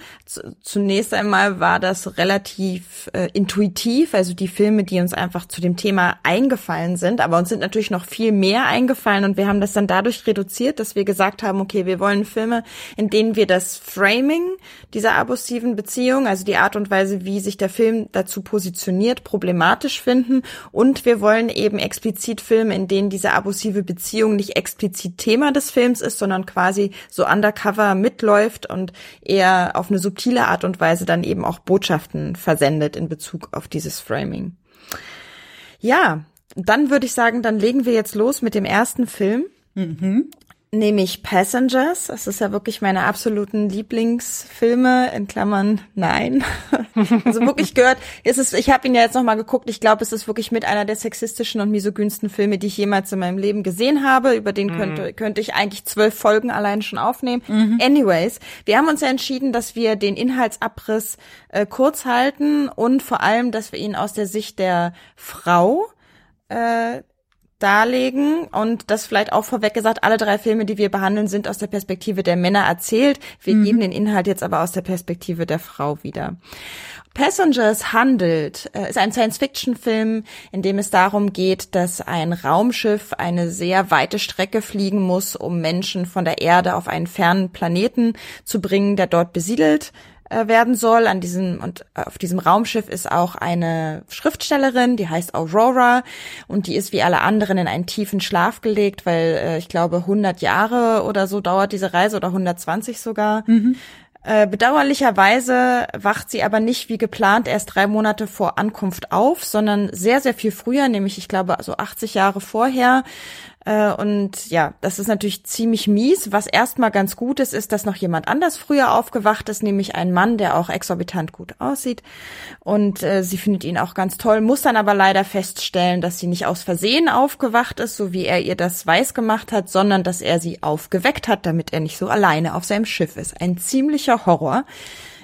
Zunächst einmal war das relativ äh, intuitiv, also die Filme, die uns einfach zu dem Thema eingefallen sind, aber uns sind natürlich noch viel mehr eingefallen und wir haben das dann dadurch reduziert, dass wir gesagt haben, okay, wir wollen Filme, in denen wir das Framing dieser abusiven Beziehung, also die Art und Weise, wie sich der Film dazu positioniert, problematisch finden und wir wollen eben explizit Filme, in denen diese abusive Beziehung nicht explizit Thema des Films ist, sondern quasi so undercover mitläuft und eher auf eine subtile Art und Weise dann eben auch Botschaften versendet in Bezug auf dieses Framing. Ja, dann würde ich sagen, dann legen wir jetzt los mit dem ersten Film. Mhm nämlich Passengers. Das ist ja wirklich meine absoluten Lieblingsfilme. In Klammern, nein. [LAUGHS] also wirklich gehört. Ist es, ich habe ihn ja jetzt noch mal geguckt. Ich glaube, es ist wirklich mit einer der sexistischen und misogynsten Filme, die ich jemals in meinem Leben gesehen habe. Über den mhm. könnte, könnte ich eigentlich zwölf Folgen allein schon aufnehmen. Mhm. Anyways, wir haben uns ja entschieden, dass wir den Inhaltsabriss äh, kurz halten und vor allem, dass wir ihn aus der Sicht der Frau äh, darlegen und das vielleicht auch vorweg gesagt, alle drei Filme, die wir behandeln, sind aus der Perspektive der Männer erzählt. Wir mhm. geben den Inhalt jetzt aber aus der Perspektive der Frau wieder. Passengers handelt, äh, ist ein Science-Fiction-Film, in dem es darum geht, dass ein Raumschiff eine sehr weite Strecke fliegen muss, um Menschen von der Erde auf einen fernen Planeten zu bringen, der dort besiedelt werden soll. An diesem und auf diesem Raumschiff ist auch eine Schriftstellerin, die heißt Aurora und die ist wie alle anderen in einen tiefen Schlaf gelegt, weil äh, ich glaube 100 Jahre oder so dauert diese Reise oder 120 sogar. Mhm. Äh, bedauerlicherweise wacht sie aber nicht wie geplant erst drei Monate vor Ankunft auf, sondern sehr, sehr viel früher, nämlich ich glaube so 80 Jahre vorher. Äh, und ja, das ist natürlich ziemlich mies. Was erstmal ganz gut ist, ist, dass noch jemand anders früher aufgewacht ist, nämlich ein Mann, der auch exorbitant gut aussieht. Und äh, sie findet ihn auch ganz toll, muss dann aber leider feststellen, dass sie nicht aus Versehen aufgewacht ist, so wie er ihr das weiß gemacht hat, sondern dass er sie aufgeweckt hat, damit er nicht so alleine auf seinem Schiff ist. Ein ziemlicher Horror.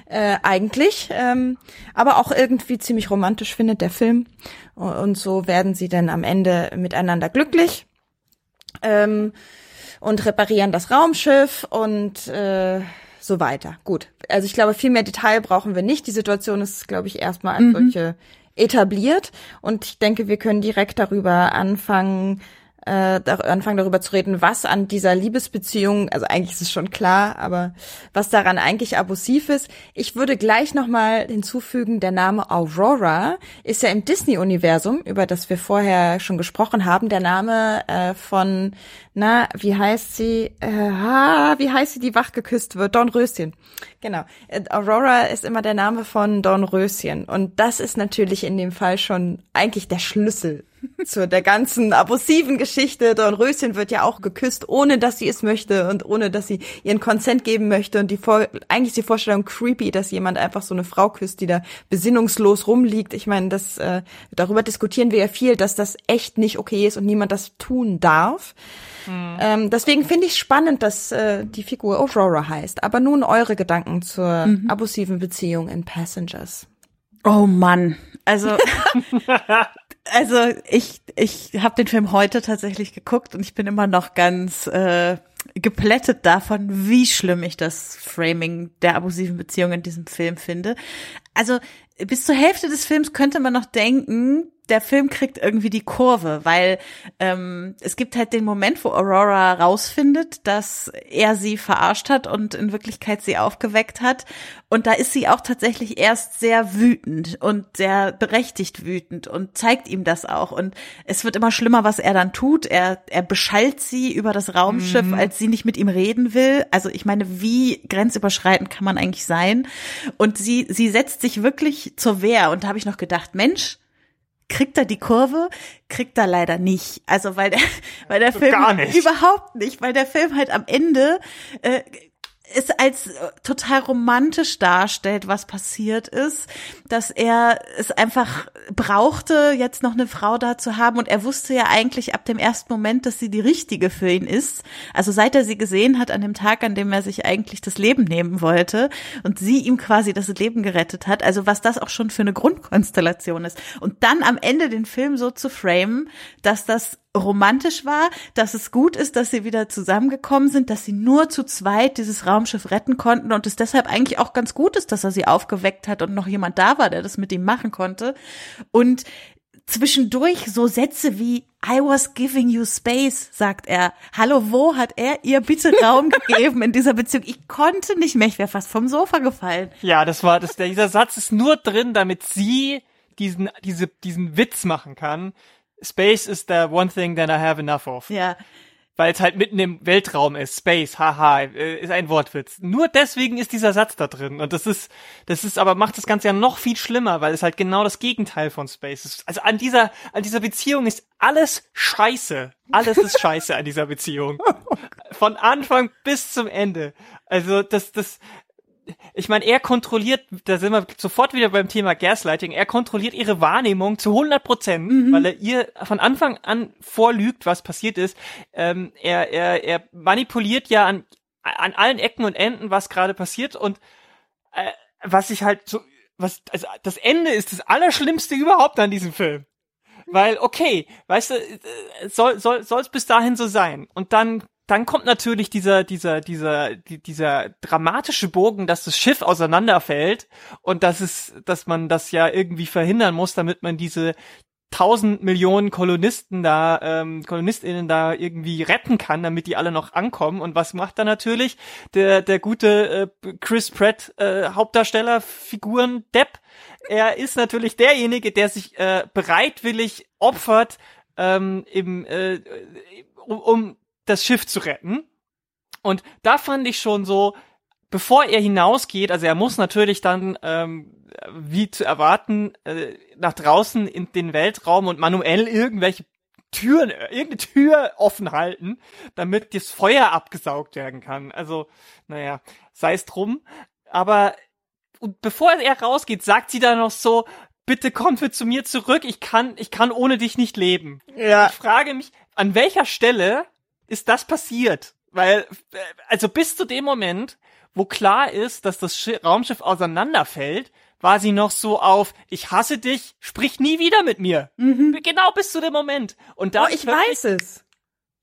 Äh, eigentlich, ähm, aber auch irgendwie ziemlich romantisch findet der Film. Und so werden sie dann am Ende miteinander glücklich ähm, und reparieren das Raumschiff und äh, so weiter. Gut. Also ich glaube, viel mehr Detail brauchen wir nicht. Die Situation ist, glaube ich, erstmal als mhm. solche etabliert. Und ich denke, wir können direkt darüber anfangen, äh, anfangen darüber zu reden, was an dieser Liebesbeziehung, also eigentlich ist es schon klar, aber was daran eigentlich abusiv ist. Ich würde gleich nochmal hinzufügen, der Name Aurora ist ja im Disney-Universum, über das wir vorher schon gesprochen haben, der Name äh, von, na, wie heißt sie, äh, ah, wie heißt sie, die wach geküsst wird? Dornröschen. Genau. Äh, Aurora ist immer der Name von Dornröschen. Und das ist natürlich in dem Fall schon eigentlich der Schlüssel zu der ganzen abusiven Geschichte. Dornröschen wird ja auch geküsst, ohne dass sie es möchte und ohne dass sie ihren Konsent geben möchte. Und die Vor eigentlich ist die Vorstellung creepy, dass jemand einfach so eine Frau küsst, die da besinnungslos rumliegt. Ich meine, das äh, darüber diskutieren wir ja viel, dass das echt nicht okay ist und niemand das tun darf. Mhm. Ähm, deswegen finde ich spannend, dass äh, die Figur Aurora heißt. Aber nun eure Gedanken zur mhm. abusiven Beziehung in Passengers. Oh Mann, also [LAUGHS] [LAUGHS] also ich ich habe den Film heute tatsächlich geguckt und ich bin immer noch ganz äh, geplättet davon, wie schlimm ich das Framing der abusiven Beziehung in diesem Film finde. Also bis zur Hälfte des Films könnte man noch denken, der Film kriegt irgendwie die Kurve, weil ähm, es gibt halt den Moment, wo Aurora rausfindet, dass er sie verarscht hat und in Wirklichkeit sie aufgeweckt hat. Und da ist sie auch tatsächlich erst sehr wütend und sehr berechtigt wütend und zeigt ihm das auch. Und es wird immer schlimmer, was er dann tut. Er, er beschallt sie über das Raumschiff, mhm. als sie nicht mit ihm reden will. Also ich meine, wie grenzüberschreitend kann man eigentlich sein? Und sie, sie setzt sich wirklich zur Wehr. Und da habe ich noch gedacht, Mensch, kriegt er die Kurve, kriegt er leider nicht. Also weil der, [LAUGHS] weil der Film überhaupt nicht, weil der Film halt am Ende äh, es als äh, total romantisch darstellt, was passiert ist, dass er es einfach brauchte, jetzt noch eine Frau da zu haben und er wusste ja eigentlich ab dem ersten Moment, dass sie die richtige für ihn ist. Also seit er sie gesehen hat an dem Tag, an dem er sich eigentlich das Leben nehmen wollte und sie ihm quasi das Leben gerettet hat. Also was das auch schon für eine Grundkonstellation ist. Und dann am Ende den Film so zu framen, dass das romantisch war, dass es gut ist, dass sie wieder zusammengekommen sind, dass sie nur zu zweit dieses Raumschiff retten konnten und es deshalb eigentlich auch ganz gut ist, dass er sie aufgeweckt hat und noch jemand da war, der das mit ihm machen konnte. Und zwischendurch so Sätze wie I was giving you space, sagt er. Hallo, wo hat er ihr bitte Raum [LAUGHS] gegeben in dieser Beziehung? Ich konnte nicht mehr, ich wäre fast vom Sofa gefallen. Ja, das war das dieser Satz ist nur drin, damit sie diesen diese diesen Witz machen kann Space is the one thing that I have enough of. Ja. Weil es halt mitten im Weltraum ist. Space, haha, äh, ist ein Wortwitz. Nur deswegen ist dieser Satz da drin. Und das ist, das ist aber macht das Ganze ja noch viel schlimmer, weil es halt genau das Gegenteil von Space ist. Also an dieser, an dieser Beziehung ist alles scheiße. Alles ist scheiße an dieser Beziehung. [LAUGHS] Von Anfang bis zum Ende. Also das, das, ich meine, er kontrolliert, da sind wir sofort wieder beim Thema Gaslighting, er kontrolliert ihre Wahrnehmung zu 100 Prozent, mhm. weil er ihr von Anfang an vorlügt, was passiert ist. Ähm, er, er, er manipuliert ja an, an allen Ecken und Enden, was gerade passiert und äh, was ich halt so, was, also das Ende ist das Allerschlimmste überhaupt an diesem Film. Weil, okay, weißt du, äh, soll, soll, soll es bis dahin so sein. Und dann dann kommt natürlich dieser, dieser, dieser, dieser dramatische Bogen, dass das Schiff auseinanderfällt und dass es, dass man das ja irgendwie verhindern muss, damit man diese tausend Millionen Kolonisten da, ähm, KolonistInnen da irgendwie retten kann, damit die alle noch ankommen. Und was macht da natürlich der, der gute äh, Chris Pratt äh, Hauptdarsteller, Figuren Depp? Er ist natürlich derjenige, der sich äh, bereitwillig opfert, ähm, im, äh, um, um das Schiff zu retten. Und da fand ich schon so, bevor er hinausgeht, also er muss natürlich dann, ähm, wie zu erwarten, äh, nach draußen in den Weltraum und manuell irgendwelche Türen, irgendeine Tür offen halten, damit das Feuer abgesaugt werden kann. Also, naja, sei es drum. Aber und bevor er rausgeht, sagt sie dann noch so, bitte komm für zu mir zurück, ich kann, ich kann ohne dich nicht leben. Ja. Ich frage mich, an welcher Stelle ist das passiert. Weil, äh, also bis zu dem Moment, wo klar ist, dass das Sch Raumschiff auseinanderfällt, war sie noch so auf, ich hasse dich, sprich nie wieder mit mir. Mhm. Genau bis zu dem Moment. Und da oh, ich weiß es.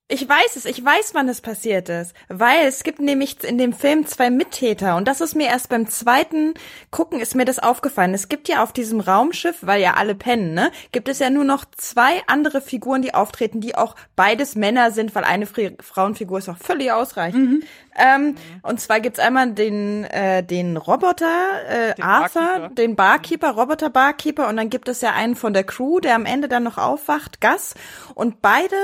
Ich weiß es, ich weiß, wann es passiert ist, weil es gibt nämlich in dem Film zwei Mittäter und das ist mir erst beim zweiten Gucken ist mir das aufgefallen. Es gibt ja auf diesem Raumschiff, weil ja alle pennen, ne, gibt es ja nur noch zwei andere Figuren, die auftreten, die auch beides Männer sind, weil eine Frauenfigur ist auch völlig ausreichend. Mhm. Ähm. Und zwar gibt's einmal den äh, den Roboter äh, den Arthur, Barkeeper. den Barkeeper, Roboter Barkeeper und dann gibt es ja einen von der Crew, der am Ende dann noch aufwacht, Gas und beide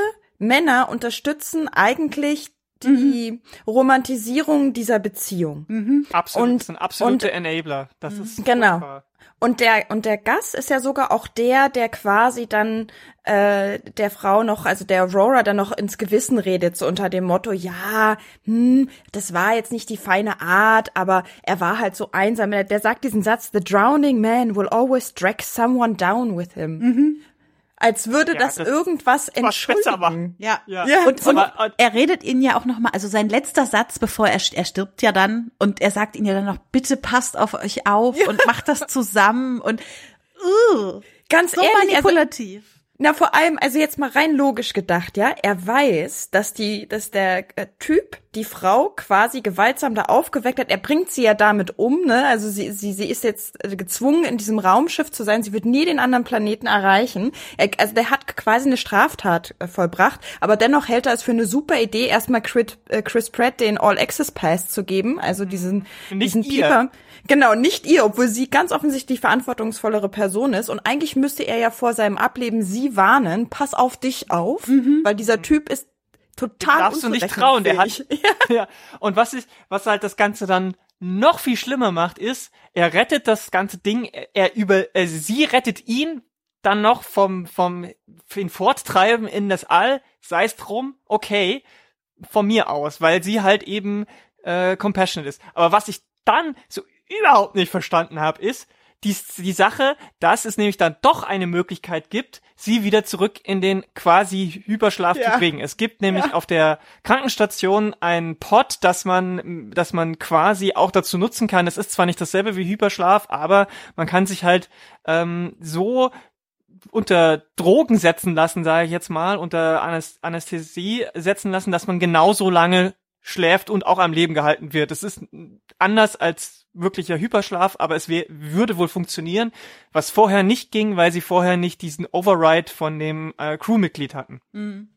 Männer unterstützen eigentlich die mhm. Romantisierung dieser Beziehung. Mhm. Absolut, und, das sind absolute und, Enabler. Das ist mhm. genau. Furchtbar. Und der und der Gas ist ja sogar auch der, der quasi dann äh, der Frau noch, also der Aurora dann noch ins Gewissen redet, so unter dem Motto, ja, hm, das war jetzt nicht die feine Art, aber er war halt so einsam. Der sagt diesen Satz, the drowning man will always drag someone down with him. Mhm als würde ja, das, das, irgendwas entschuldigen. Ja. ja. ja. Und, und aber, er redet ihn ja auch noch mal, also sein letzter Satz, bevor er, er stirbt ja dann und er sagt ihn ja dann noch, bitte passt auf euch auf ja. und macht das zusammen und uh, ganz so ehrlich, also manipulativ. Also, na, vor allem, also jetzt mal rein logisch gedacht, ja, er weiß, dass die, dass der äh, Typ die Frau quasi gewaltsam da aufgeweckt hat. Er bringt sie ja damit um, ne? Also sie, sie, sie ist jetzt äh, gezwungen, in diesem Raumschiff zu sein. Sie wird nie den anderen Planeten erreichen. Er, also der hat quasi eine Straftat äh, vollbracht, aber dennoch hält er es für eine super Idee, erstmal Chris, Pratt den All Access Pass zu geben, also diesen, Nicht diesen Pieper. Genau, nicht ihr, obwohl sie ganz offensichtlich verantwortungsvollere Person ist. Und eigentlich müsste er ja vor seinem Ableben sie warnen, pass auf dich auf, mhm. weil dieser Typ ist total Darfst du nicht trauen, der hat. [LAUGHS] Ja. ja. Und was ist, was halt das Ganze dann noch viel schlimmer macht, ist, er rettet das ganze Ding, er über, äh, sie rettet ihn dann noch vom, vom, ihn forttreiben in das All, sei es drum, okay, von mir aus, weil sie halt eben äh, compassionate ist. Aber was ich dann so überhaupt nicht verstanden habe, ist die, die Sache, dass es nämlich dann doch eine Möglichkeit gibt, sie wieder zurück in den quasi Hyperschlaf ja. zu kriegen. Es gibt nämlich ja. auf der Krankenstation ein Pod, dass man, dass man quasi auch dazu nutzen kann. Es ist zwar nicht dasselbe wie Hyperschlaf, aber man kann sich halt ähm, so unter Drogen setzen lassen, sage ich jetzt mal, unter Anästhesie setzen lassen, dass man genauso lange schläft und auch am Leben gehalten wird. Das ist anders als wirklicher Hyperschlaf, aber es würde wohl funktionieren, was vorher nicht ging, weil sie vorher nicht diesen Override von dem äh, Crewmitglied hatten. Mhm.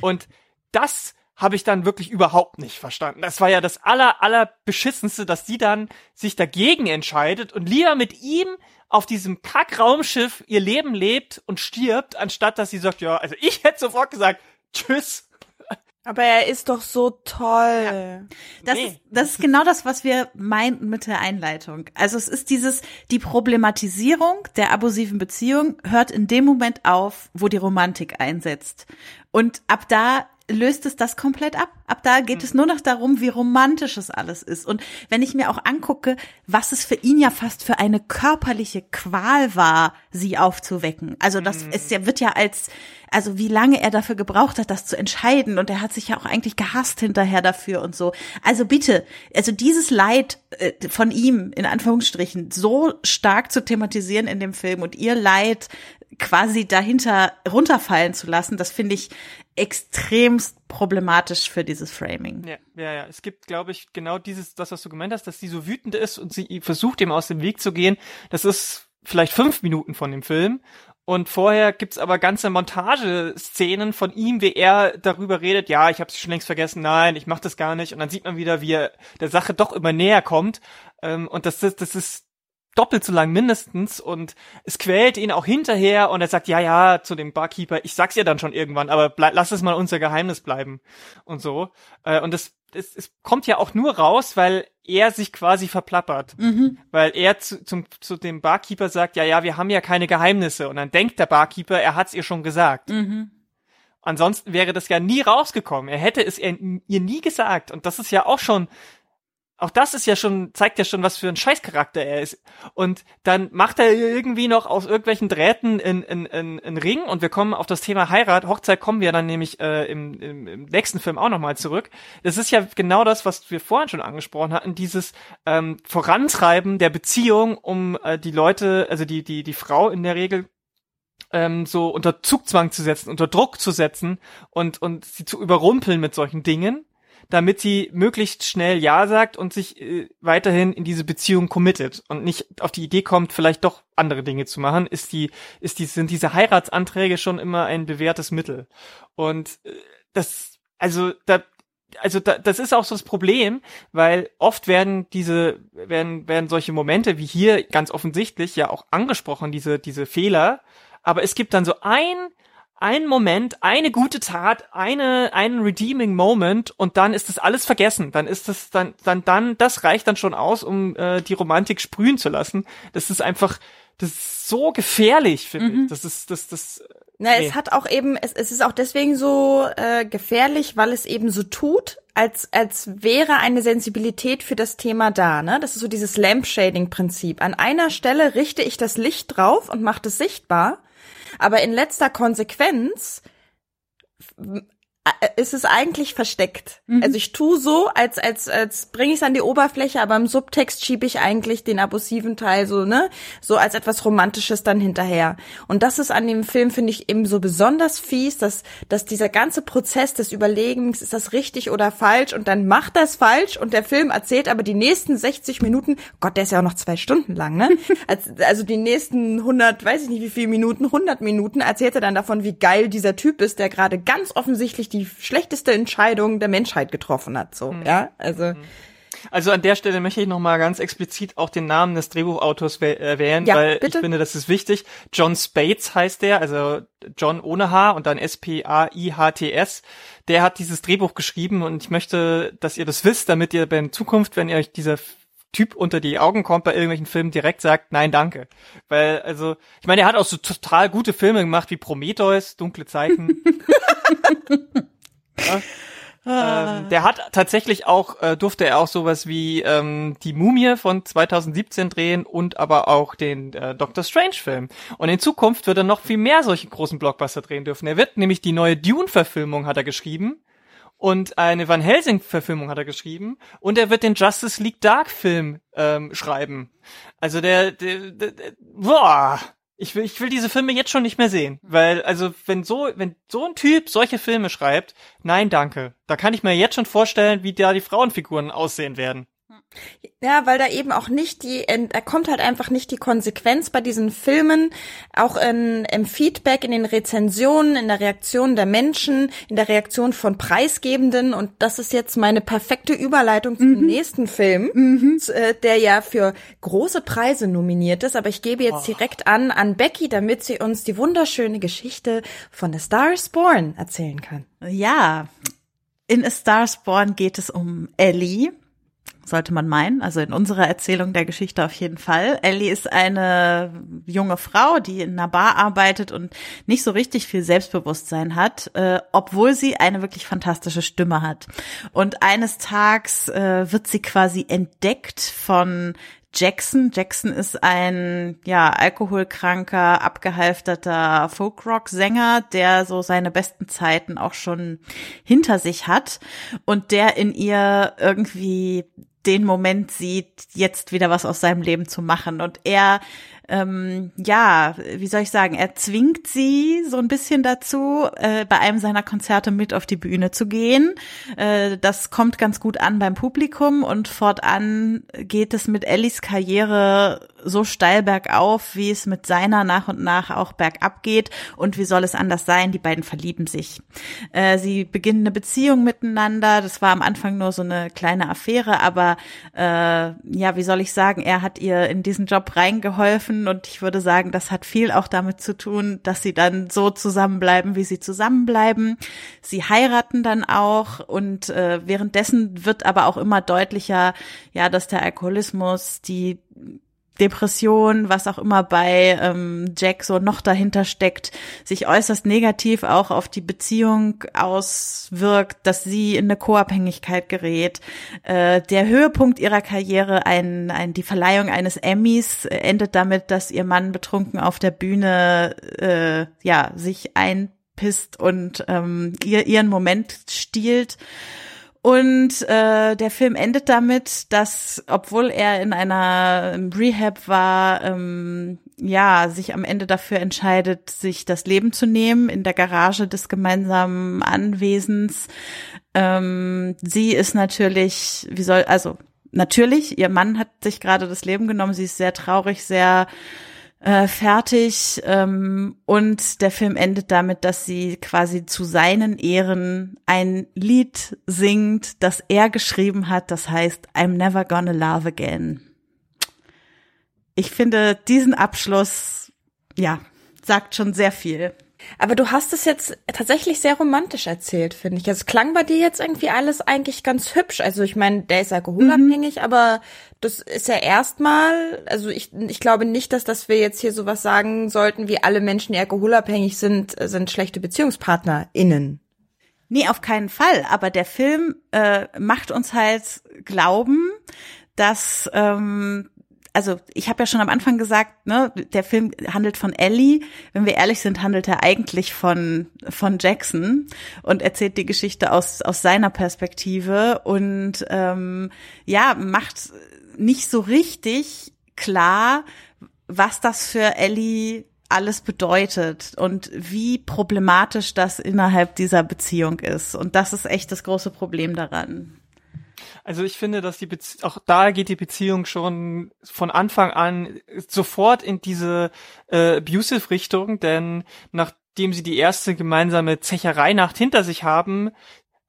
Und das habe ich dann wirklich überhaupt nicht verstanden. Das war ja das aller, aller beschissenste, dass sie dann sich dagegen entscheidet und lieber mit ihm auf diesem Kackraumschiff ihr Leben lebt und stirbt, anstatt dass sie sagt, ja, also ich hätte sofort gesagt, tschüss, aber er ist doch so toll. Ja. Das, nee. ist, das ist genau das, was wir meinten mit der Einleitung. Also es ist dieses, die Problematisierung der abusiven Beziehung hört in dem Moment auf, wo die Romantik einsetzt. Und ab da löst es das komplett ab. Ab da geht mhm. es nur noch darum, wie romantisch es alles ist. Und wenn ich mir auch angucke, was es für ihn ja fast für eine körperliche Qual war, sie aufzuwecken. Also das mhm. ist ja, wird ja als, also wie lange er dafür gebraucht hat, das zu entscheiden. Und er hat sich ja auch eigentlich gehasst hinterher dafür und so. Also bitte, also dieses Leid äh, von ihm, in Anführungsstrichen, so stark zu thematisieren in dem Film und ihr Leid quasi dahinter runterfallen zu lassen, das finde ich extremst problematisch für dieses Framing. Ja, ja, ja. Es gibt, glaube ich, genau dieses, das, was du gemeint hast, dass sie so wütend ist und sie versucht, ihm aus dem Weg zu gehen. Das ist vielleicht fünf Minuten von dem Film. Und vorher gibt's aber ganze Montageszenen von ihm, wie er darüber redet, ja, ich habe schon längst vergessen, nein, ich mach das gar nicht. Und dann sieht man wieder, wie er der Sache doch immer näher kommt. Ähm, und das ist, das ist doppelt so lang mindestens und es quält ihn auch hinterher und er sagt, ja, ja, zu dem Barkeeper, ich sag's ihr dann schon irgendwann, aber lass es mal unser Geheimnis bleiben und so. Äh, und es, es, es kommt ja auch nur raus, weil er sich quasi verplappert. Mhm. Weil er zu, zum, zu dem Barkeeper sagt, ja, ja, wir haben ja keine Geheimnisse. Und dann denkt der Barkeeper, er hat's ihr schon gesagt. Mhm. Ansonsten wäre das ja nie rausgekommen. Er hätte es ihr, ihr nie gesagt. Und das ist ja auch schon auch das ist ja schon, zeigt ja schon, was für ein Scheißcharakter er ist. Und dann macht er irgendwie noch aus irgendwelchen Drähten in, in, in, in Ring und wir kommen auf das Thema Heirat, Hochzeit kommen wir dann nämlich äh, im, im, im nächsten Film auch nochmal zurück. Das ist ja genau das, was wir vorhin schon angesprochen hatten, dieses ähm, Vorantreiben der Beziehung, um äh, die Leute, also die, die, die Frau in der Regel ähm, so unter Zugzwang zu setzen, unter Druck zu setzen und, und sie zu überrumpeln mit solchen Dingen, damit sie möglichst schnell Ja sagt und sich äh, weiterhin in diese Beziehung committet und nicht auf die Idee kommt, vielleicht doch andere Dinge zu machen, ist die, ist die, sind diese Heiratsanträge schon immer ein bewährtes Mittel. Und äh, das, also da, also da, das ist auch so das Problem, weil oft werden diese, werden, werden solche Momente wie hier ganz offensichtlich ja auch angesprochen, diese, diese Fehler, aber es gibt dann so ein, ein Moment, eine gute Tat, eine, einen redeeming Moment und dann ist das alles vergessen. Dann ist das dann, dann, dann, das reicht dann schon aus, um äh, die Romantik sprühen zu lassen. Das ist einfach, das ist so gefährlich, finde mhm. ich. Das ist, das, das. Na, nee. es hat auch eben, es, es ist auch deswegen so äh, gefährlich, weil es eben so tut, als, als wäre eine Sensibilität für das Thema da, ne? Das ist so dieses Lampshading-Prinzip. An einer Stelle richte ich das Licht drauf und mache das sichtbar aber in letzter Konsequenz ist es eigentlich versteckt. Mhm. Also ich tu so, als als als bringe ich es an die Oberfläche, aber im Subtext schiebe ich eigentlich den abusiven Teil so ne, so als etwas Romantisches dann hinterher. Und das ist an dem Film finde ich eben so besonders fies, dass dass dieser ganze Prozess des Überlegens ist das richtig oder falsch und dann macht das falsch und der Film erzählt aber die nächsten 60 Minuten, Gott, der ist ja auch noch zwei Stunden lang, ne? [LAUGHS] also die nächsten 100, weiß ich nicht wie viele Minuten, 100 Minuten erzählt er dann davon, wie geil dieser Typ ist, der gerade ganz offensichtlich die schlechteste Entscheidung der Menschheit getroffen hat, so, mhm. ja, also. Mhm. Also an der Stelle möchte ich nochmal ganz explizit auch den Namen des Drehbuchautors erwähnen, ja, weil bitte? ich finde, das ist wichtig. John Spates heißt der, also John ohne H und dann S-P-A-I-H-T-S. Der hat dieses Drehbuch geschrieben und ich möchte, dass ihr das wisst, damit ihr in Zukunft, wenn ihr euch dieser Typ unter die Augen kommt bei irgendwelchen Filmen, direkt sagt, nein, danke. Weil, also, ich meine, er hat auch so total gute Filme gemacht wie Prometheus, Dunkle Zeiten. [LAUGHS] ja. Ähm, der hat tatsächlich auch, äh, durfte er auch sowas wie ähm, die Mumie von 2017 drehen und aber auch den äh, Doctor Strange Film. Und in Zukunft wird er noch viel mehr solche großen Blockbuster drehen dürfen. Er wird nämlich die neue Dune-Verfilmung, hat er geschrieben und eine Van Helsing-Verfilmung hat er geschrieben und er wird den Justice League Dark-Film ähm, schreiben. Also der, der, der, der boah, ich will, ich will diese Filme jetzt schon nicht mehr sehen, weil also wenn so, wenn so ein Typ solche Filme schreibt, nein, danke. Da kann ich mir jetzt schon vorstellen, wie da die Frauenfiguren aussehen werden. Ja, weil da eben auch nicht die, da kommt halt einfach nicht die Konsequenz bei diesen Filmen, auch in, im Feedback, in den Rezensionen, in der Reaktion der Menschen, in der Reaktion von Preisgebenden. Und das ist jetzt meine perfekte Überleitung zum mhm. nächsten Film, mhm. Äh, der ja für große Preise nominiert ist. Aber ich gebe jetzt oh. direkt an, an Becky, damit sie uns die wunderschöne Geschichte von The Star is Born erzählen kann. Ja, in A Star Born geht es um Ellie sollte man meinen. Also in unserer Erzählung der Geschichte auf jeden Fall. Ellie ist eine junge Frau, die in einer Bar arbeitet und nicht so richtig viel Selbstbewusstsein hat, äh, obwohl sie eine wirklich fantastische Stimme hat. Und eines Tages äh, wird sie quasi entdeckt von Jackson. Jackson ist ein ja alkoholkranker, abgehalfterter Folkrock-Sänger, der so seine besten Zeiten auch schon hinter sich hat und der in ihr irgendwie den Moment sieht, jetzt wieder was aus seinem Leben zu machen. Und er ähm, ja, wie soll ich sagen, er zwingt sie so ein bisschen dazu, äh, bei einem seiner Konzerte mit auf die Bühne zu gehen. Äh, das kommt ganz gut an beim Publikum und fortan geht es mit Ellis Karriere so steil bergauf, wie es mit seiner nach und nach auch bergab geht. Und wie soll es anders sein? Die beiden verlieben sich. Äh, sie beginnen eine Beziehung miteinander. Das war am Anfang nur so eine kleine Affäre, aber äh, ja, wie soll ich sagen, er hat ihr in diesen Job reingeholfen und ich würde sagen, das hat viel auch damit zu tun, dass sie dann so zusammenbleiben, wie sie zusammenbleiben. Sie heiraten dann auch und äh, währenddessen wird aber auch immer deutlicher, ja, dass der Alkoholismus, die Depression, was auch immer bei ähm, Jack so noch dahinter steckt, sich äußerst negativ auch auf die Beziehung auswirkt, dass sie in eine Co-Abhängigkeit gerät. Äh, der Höhepunkt ihrer Karriere, ein, ein, die Verleihung eines Emmys, endet damit, dass ihr Mann betrunken auf der Bühne äh, ja sich einpisst und ähm, ihr ihren Moment stiehlt. Und äh, der Film endet damit, dass, obwohl er in einer Rehab war, ähm, ja, sich am Ende dafür entscheidet, sich das Leben zu nehmen in der Garage des gemeinsamen Anwesens. Ähm, sie ist natürlich, wie soll, also natürlich, ihr Mann hat sich gerade das Leben genommen, sie ist sehr traurig, sehr äh, fertig ähm, und der Film endet damit, dass sie quasi zu seinen Ehren ein Lied singt, das er geschrieben hat, das heißt I'm Never Gonna Love Again. Ich finde diesen Abschluss, ja, sagt schon sehr viel. Aber du hast es jetzt tatsächlich sehr romantisch erzählt, finde ich. Es klang bei dir jetzt irgendwie alles eigentlich ganz hübsch. Also ich meine, der ist alkoholabhängig, mhm. aber das ist ja erstmal, also ich, ich glaube nicht, dass, dass wir jetzt hier sowas sagen sollten, wie alle Menschen, die alkoholabhängig sind, sind schlechte BeziehungspartnerInnen. Nee, auf keinen Fall. Aber der Film äh, macht uns halt glauben, dass ähm, also ich habe ja schon am Anfang gesagt, ne, der Film handelt von Ellie. Wenn wir ehrlich sind, handelt er eigentlich von von Jackson und erzählt die Geschichte aus aus seiner Perspektive und ähm, ja macht nicht so richtig klar, was das für Ellie alles bedeutet und wie problematisch das innerhalb dieser Beziehung ist. Und das ist echt das große Problem daran. Also ich finde, dass die Bezie auch da geht die Beziehung schon von Anfang an sofort in diese äh, abusive Richtung, denn nachdem sie die erste gemeinsame Zechereinacht hinter sich haben,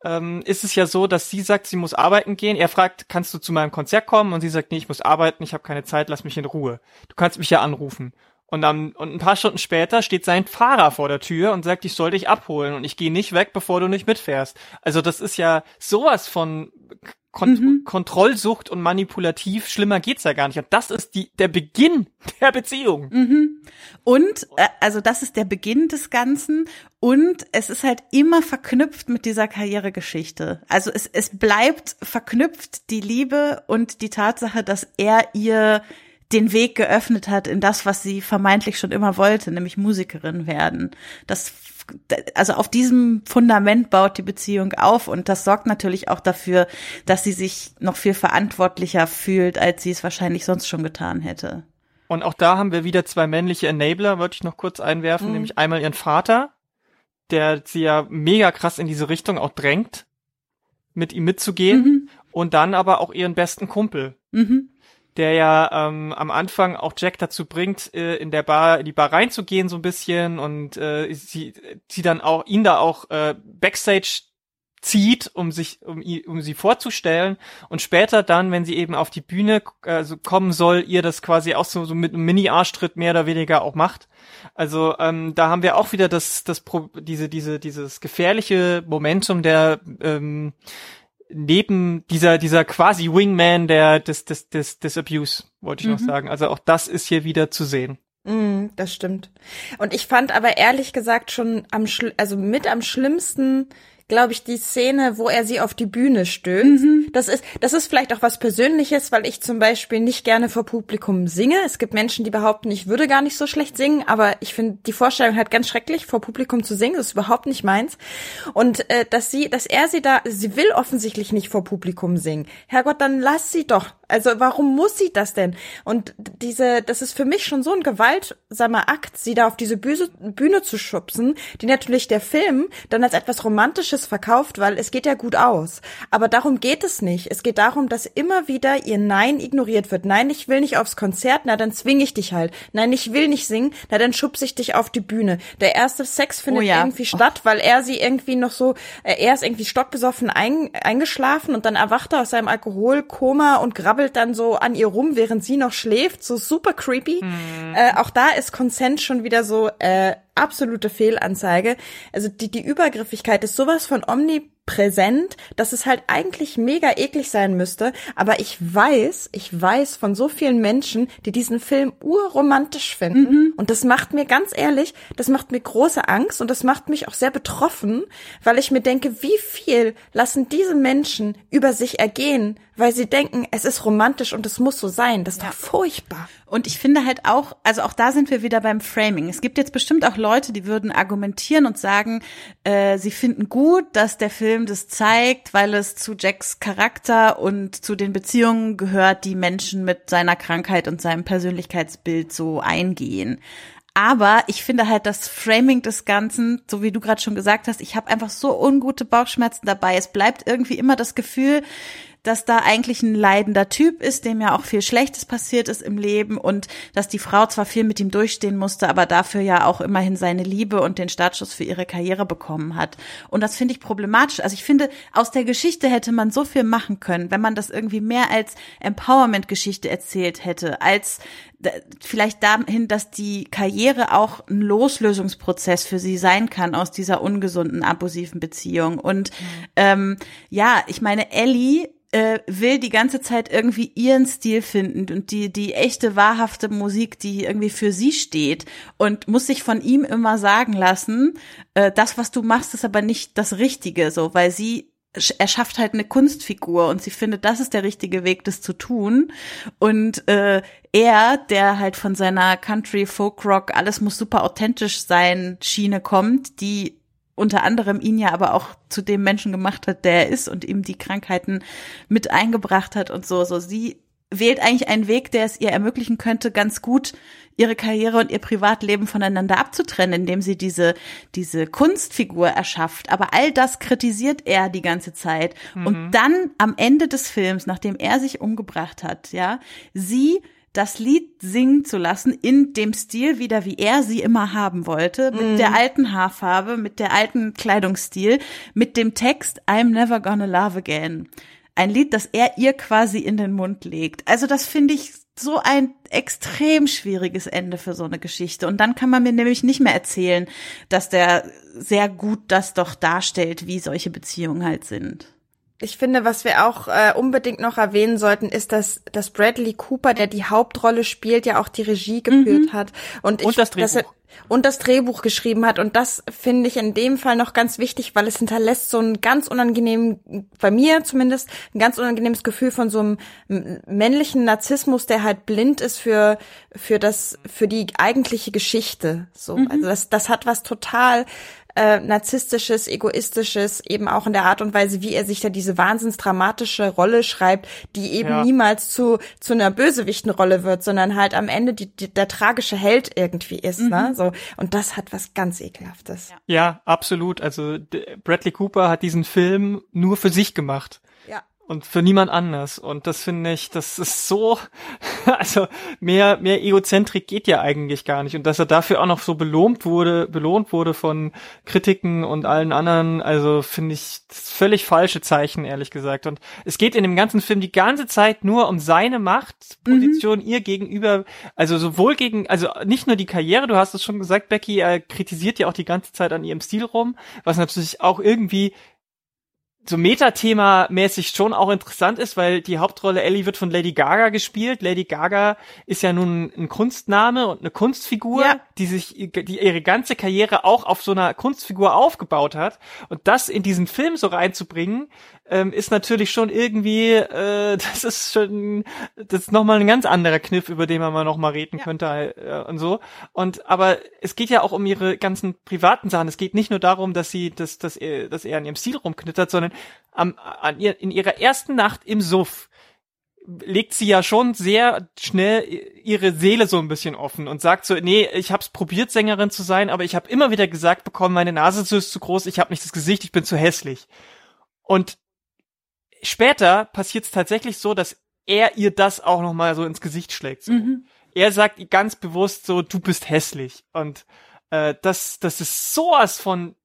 ähm, ist es ja so, dass sie sagt, sie muss arbeiten gehen. Er fragt, kannst du zu meinem Konzert kommen? Und sie sagt, nee, ich muss arbeiten, ich habe keine Zeit, lass mich in Ruhe. Du kannst mich ja anrufen. Und, dann, und ein paar Stunden später steht sein Fahrer vor der Tür und sagt, ich soll dich abholen und ich gehe nicht weg, bevor du nicht mitfährst. Also das ist ja sowas von Kont mhm. Kontrollsucht und manipulativ, schlimmer geht's ja gar nicht. Und das ist die, der Beginn der Beziehung. Mhm. Und, äh, also das ist der Beginn des Ganzen. Und es ist halt immer verknüpft mit dieser Karrieregeschichte. Also es, es bleibt verknüpft die Liebe und die Tatsache, dass er ihr den Weg geöffnet hat in das, was sie vermeintlich schon immer wollte, nämlich Musikerin werden. Das also auf diesem Fundament baut die Beziehung auf und das sorgt natürlich auch dafür, dass sie sich noch viel verantwortlicher fühlt, als sie es wahrscheinlich sonst schon getan hätte. Und auch da haben wir wieder zwei männliche Enabler, wollte ich noch kurz einwerfen, mhm. nämlich einmal ihren Vater, der sie ja mega krass in diese Richtung auch drängt, mit ihm mitzugehen, mhm. und dann aber auch ihren besten Kumpel. Mhm der ja ähm, am Anfang auch Jack dazu bringt, äh, in der Bar, in die Bar reinzugehen so ein bisschen und äh, sie, sie dann auch ihn da auch äh, Backstage zieht, um sich, um, um sie vorzustellen und später dann, wenn sie eben auf die Bühne also kommen soll, ihr das quasi auch so, so mit einem Mini-Arschtritt mehr oder weniger auch macht. Also ähm, da haben wir auch wieder das, das diese, diese, dieses gefährliche Momentum der ähm, neben dieser, dieser quasi Wingman der, des, des, des, des Abuse, wollte ich mhm. noch sagen. Also auch das ist hier wieder zu sehen. Mm, das stimmt. Und ich fand aber ehrlich gesagt schon am, also mit am schlimmsten glaube ich, die Szene, wo er sie auf die Bühne stößt. Mhm. Das ist, das ist vielleicht auch was Persönliches, weil ich zum Beispiel nicht gerne vor Publikum singe. Es gibt Menschen, die behaupten, ich würde gar nicht so schlecht singen, aber ich finde die Vorstellung halt ganz schrecklich, vor Publikum zu singen. Das ist überhaupt nicht meins. Und äh, dass sie, dass er sie da, sie will offensichtlich nicht vor Publikum singen. Herrgott, dann lass sie doch. Also warum muss sie das denn? Und diese, das ist für mich schon so ein gewaltsamer Akt, sie da auf diese Bühne, Bühne zu schubsen, die natürlich der Film dann als etwas Romantisches verkauft, weil es geht ja gut aus. Aber darum geht es nicht. Es geht darum, dass immer wieder ihr Nein ignoriert wird. Nein, ich will nicht aufs Konzert, na dann zwing ich dich halt. Nein, ich will nicht singen, na dann schubse ich dich auf die Bühne. Der erste Sex findet oh ja. irgendwie statt, weil er sie irgendwie noch so, äh, er ist irgendwie stockbesoffen ein, eingeschlafen und dann erwacht er aus seinem Alkoholkoma und grabbelt krabbelt dann so an ihr rum, während sie noch schläft, so super creepy. Mhm. Äh, auch da ist Consent schon wieder so äh, absolute Fehlanzeige. Also die, die Übergriffigkeit ist sowas von omnipräsent, dass es halt eigentlich mega eklig sein müsste. Aber ich weiß, ich weiß von so vielen Menschen, die diesen Film urromantisch finden. Mhm. Und das macht mir ganz ehrlich, das macht mir große Angst und das macht mich auch sehr betroffen, weil ich mir denke, wie viel lassen diese Menschen über sich ergehen, weil sie denken, es ist romantisch und es muss so sein. Das ist ja. doch furchtbar. Und ich finde halt auch, also auch da sind wir wieder beim Framing. Es gibt jetzt bestimmt auch Leute, die würden argumentieren und sagen, äh, sie finden gut, dass der Film das zeigt, weil es zu Jacks Charakter und zu den Beziehungen gehört, die Menschen mit seiner Krankheit und seinem Persönlichkeitsbild so eingehen. Aber ich finde halt das Framing des Ganzen, so wie du gerade schon gesagt hast, ich habe einfach so ungute Bauchschmerzen dabei. Es bleibt irgendwie immer das Gefühl, dass da eigentlich ein leidender Typ ist, dem ja auch viel Schlechtes passiert ist im Leben und dass die Frau zwar viel mit ihm durchstehen musste, aber dafür ja auch immerhin seine Liebe und den Startschuss für ihre Karriere bekommen hat. Und das finde ich problematisch. Also ich finde, aus der Geschichte hätte man so viel machen können, wenn man das irgendwie mehr als Empowerment-Geschichte erzählt hätte, als vielleicht dahin, dass die Karriere auch ein Loslösungsprozess für sie sein kann aus dieser ungesunden, abusiven Beziehung. Und mhm. ähm, ja, ich meine, Ellie äh, will die ganze Zeit irgendwie ihren Stil finden und die die echte wahrhafte Musik, die irgendwie für sie steht und muss sich von ihm immer sagen lassen, äh, das was du machst ist aber nicht das richtige so, weil sie er schafft halt eine Kunstfigur und sie findet, das ist der richtige Weg, das zu tun. Und äh, er, der halt von seiner Country, Folk Rock, alles muss super authentisch sein, Schiene kommt, die unter anderem ihn ja aber auch zu dem Menschen gemacht hat, der er ist und ihm die Krankheiten mit eingebracht hat und so. So sie wählt eigentlich einen Weg, der es ihr ermöglichen könnte, ganz gut ihre Karriere und ihr Privatleben voneinander abzutrennen, indem sie diese, diese Kunstfigur erschafft. Aber all das kritisiert er die ganze Zeit. Mhm. Und dann am Ende des Films, nachdem er sich umgebracht hat, ja, sie das Lied singen zu lassen in dem Stil wieder, wie er sie immer haben wollte, mit mm. der alten Haarfarbe, mit der alten Kleidungsstil, mit dem Text I'm never gonna love again. Ein Lied, das er ihr quasi in den Mund legt. Also das finde ich so ein extrem schwieriges Ende für so eine Geschichte. Und dann kann man mir nämlich nicht mehr erzählen, dass der sehr gut das doch darstellt, wie solche Beziehungen halt sind. Ich finde, was wir auch äh, unbedingt noch erwähnen sollten, ist, dass, dass Bradley Cooper, der die Hauptrolle spielt, ja auch die Regie geführt mhm. hat. Und, und ich, das Drehbuch. Er, und das Drehbuch geschrieben hat. Und das finde ich in dem Fall noch ganz wichtig, weil es hinterlässt so ein ganz unangenehm, bei mir zumindest, ein ganz unangenehmes Gefühl von so einem männlichen Narzissmus, der halt blind ist für, für das, für die eigentliche Geschichte. So. Mhm. Also das, das hat was total äh, narzisstisches, egoistisches, eben auch in der Art und Weise, wie er sich da diese wahnsinns dramatische Rolle schreibt, die eben ja. niemals zu zu einer Bösewichtenrolle wird, sondern halt am Ende die, die, der tragische Held irgendwie ist, ne? mhm. ne? So und das hat was ganz ekelhaftes. Ja. ja, absolut. Also Bradley Cooper hat diesen Film nur für sich gemacht und für niemand anders. Und das finde ich, das ist so, also mehr, mehr Egozentrik geht ja eigentlich gar nicht. Und dass er dafür auch noch so belohnt wurde, belohnt wurde von Kritiken und allen anderen, also finde ich das völlig falsche Zeichen, ehrlich gesagt. Und es geht in dem ganzen Film die ganze Zeit nur um seine Machtposition mhm. ihr gegenüber, also sowohl gegen, also nicht nur die Karriere, du hast es schon gesagt, Becky, er kritisiert ja auch die ganze Zeit an ihrem Stil rum, was natürlich auch irgendwie so Metathema-mäßig schon auch interessant ist, weil die Hauptrolle Ellie wird von Lady Gaga gespielt. Lady Gaga ist ja nun ein Kunstname und eine Kunstfigur, ja. die sich, die ihre ganze Karriere auch auf so einer Kunstfigur aufgebaut hat. Und das in diesen Film so reinzubringen, ähm, ist natürlich schon irgendwie, äh, [LAUGHS] das ist schon, das ist nochmal ein ganz anderer Kniff, über den man mal nochmal reden ja. könnte äh, und so. Und aber es geht ja auch um ihre ganzen privaten Sachen. Es geht nicht nur darum, dass sie, dass, dass er, dass er an ihrem Stil rumknittert, sondern am, an ihr, in ihrer ersten Nacht im Suff legt sie ja schon sehr schnell ihre Seele so ein bisschen offen und sagt so, nee, ich hab's probiert, Sängerin zu sein, aber ich habe immer wieder gesagt bekommen, meine Nase ist zu groß, ich habe nicht das Gesicht, ich bin zu hässlich. Und später passiert es tatsächlich so, dass er ihr das auch noch mal so ins Gesicht schlägt. So. Mhm. Er sagt ihr ganz bewusst so, du bist hässlich. Und äh, das, das ist sowas von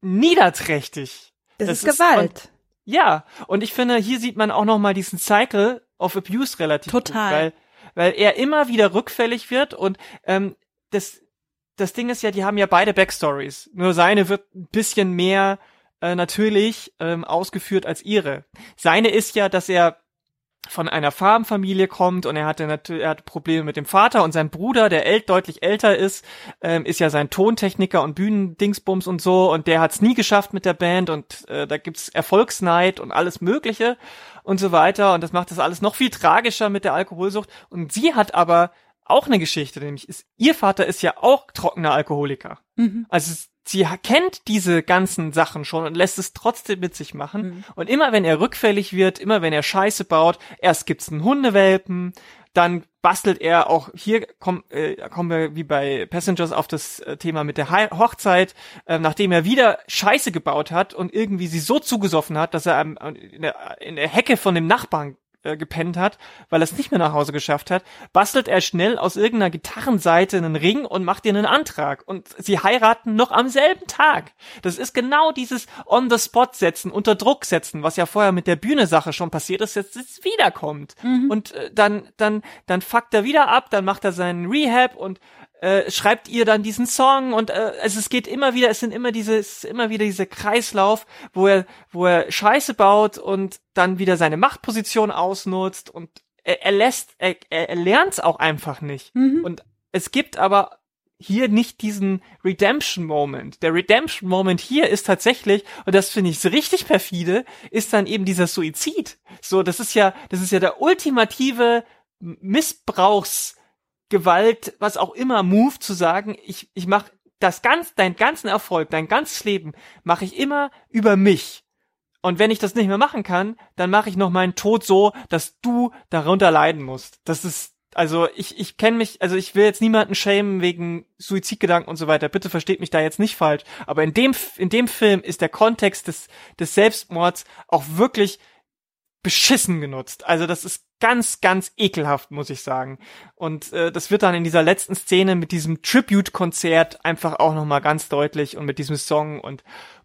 niederträchtig. Das, das ist Gewalt. und, ja, und ich finde, hier sieht man auch noch mal diesen Cycle of Abuse relativ Total. Gut, weil, weil er immer wieder rückfällig wird und ähm, das, das Ding ist ja, die haben ja beide Backstories. Nur seine wird ein bisschen mehr äh, natürlich ähm, ausgeführt als ihre. Seine ist ja, dass er von einer Farmfamilie kommt und er hatte natürlich er hatte Probleme mit dem Vater und sein Bruder, der ält, deutlich älter ist, ähm, ist ja sein Tontechniker und Bühnendingsbums und so und der hat es nie geschafft mit der Band und äh, da gibt's Erfolgsneid und alles Mögliche und so weiter und das macht das alles noch viel tragischer mit der Alkoholsucht und sie hat aber auch eine Geschichte, nämlich ist ihr Vater ist ja auch trockener Alkoholiker. Mhm. Also sie kennt diese ganzen Sachen schon und lässt es trotzdem mit sich machen. Mhm. Und immer wenn er rückfällig wird, immer wenn er Scheiße baut, erst gibt's einen Hundewelpen, dann bastelt er auch hier komm, äh, kommen wir wie bei Passengers auf das äh, Thema mit der He Hochzeit, äh, nachdem er wieder Scheiße gebaut hat und irgendwie sie so zugesoffen hat, dass er ähm, in, der, in der Hecke von dem Nachbarn äh, gepennt hat, weil er es nicht mehr nach Hause geschafft hat, bastelt er schnell aus irgendeiner Gitarrenseite einen Ring und macht ihr einen Antrag. Und sie heiraten noch am selben Tag. Das ist genau dieses On-the-Spot setzen, unter Druck setzen, was ja vorher mit der Bühne-Sache schon passiert ist, jetzt, jetzt wiederkommt. Mhm. Und äh, dann, dann, dann fuckt er wieder ab, dann macht er seinen Rehab und äh, schreibt ihr dann diesen Song und äh, also es geht immer wieder, es sind immer diese, es ist immer wieder dieser Kreislauf, wo er, wo er Scheiße baut und dann wieder seine Machtposition ausnutzt und er, er lässt, er, er lernt auch einfach nicht. Mhm. Und es gibt aber hier nicht diesen Redemption Moment. Der Redemption Moment hier ist tatsächlich, und das finde ich so richtig perfide, ist dann eben dieser Suizid. So, das ist ja, das ist ja der ultimative Missbrauchs, Gewalt, was auch immer, Move zu sagen, ich, ich mache das ganz, dein ganzen Erfolg, dein ganzes Leben mache ich immer über mich. Und wenn ich das nicht mehr machen kann, dann mache ich noch meinen Tod so, dass du darunter leiden musst. Das ist, also ich, ich kenne mich, also ich will jetzt niemanden schämen wegen Suizidgedanken und so weiter. Bitte versteht mich da jetzt nicht falsch. Aber in dem, in dem Film ist der Kontext des, des Selbstmords auch wirklich beschissen genutzt. Also das ist ganz, ganz ekelhaft, muss ich sagen. Und äh, das wird dann in dieser letzten Szene mit diesem Tribute-Konzert einfach auch nochmal ganz deutlich und mit diesem Song und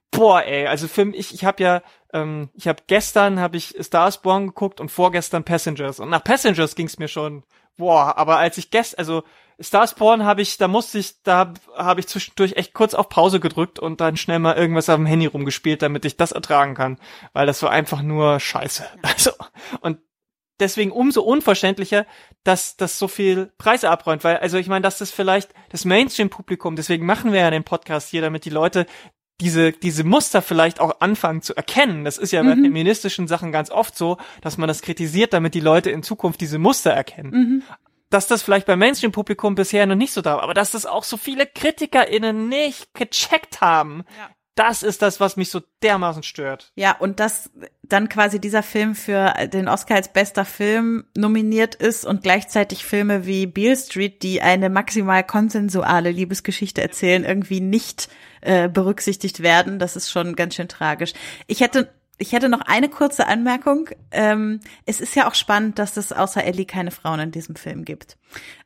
boah, ey, also für mich, ich, habe ja, ähm, ich habe gestern habe ich Stars Born geguckt und vorgestern Passengers und nach Passengers ging's mir schon, boah, aber als ich gestern, also Starspawn habe ich, da musste ich, da habe ich zwischendurch echt kurz auf Pause gedrückt und dann schnell mal irgendwas auf dem Handy rumgespielt, damit ich das ertragen kann, weil das war einfach nur Scheiße. Also [LAUGHS] und deswegen umso unverständlicher, dass das so viel Preise abräumt, weil also ich meine, dass das vielleicht das Mainstream-Publikum, deswegen machen wir ja den Podcast hier, damit die Leute diese, diese Muster vielleicht auch anfangen zu erkennen. Das ist ja bei mhm. feministischen Sachen ganz oft so, dass man das kritisiert, damit die Leute in Zukunft diese Muster erkennen. Mhm dass das vielleicht beim Mainstream-Publikum bisher noch nicht so da war, aber dass das auch so viele KritikerInnen nicht gecheckt haben. Ja. Das ist das, was mich so dermaßen stört. Ja, und dass dann quasi dieser Film für den Oscar als bester Film nominiert ist und gleichzeitig Filme wie Beale Street, die eine maximal konsensuale Liebesgeschichte erzählen, irgendwie nicht äh, berücksichtigt werden, das ist schon ganz schön tragisch. Ich hätte ich hätte noch eine kurze Anmerkung. Ähm, es ist ja auch spannend, dass es außer Ellie keine Frauen in diesem Film gibt.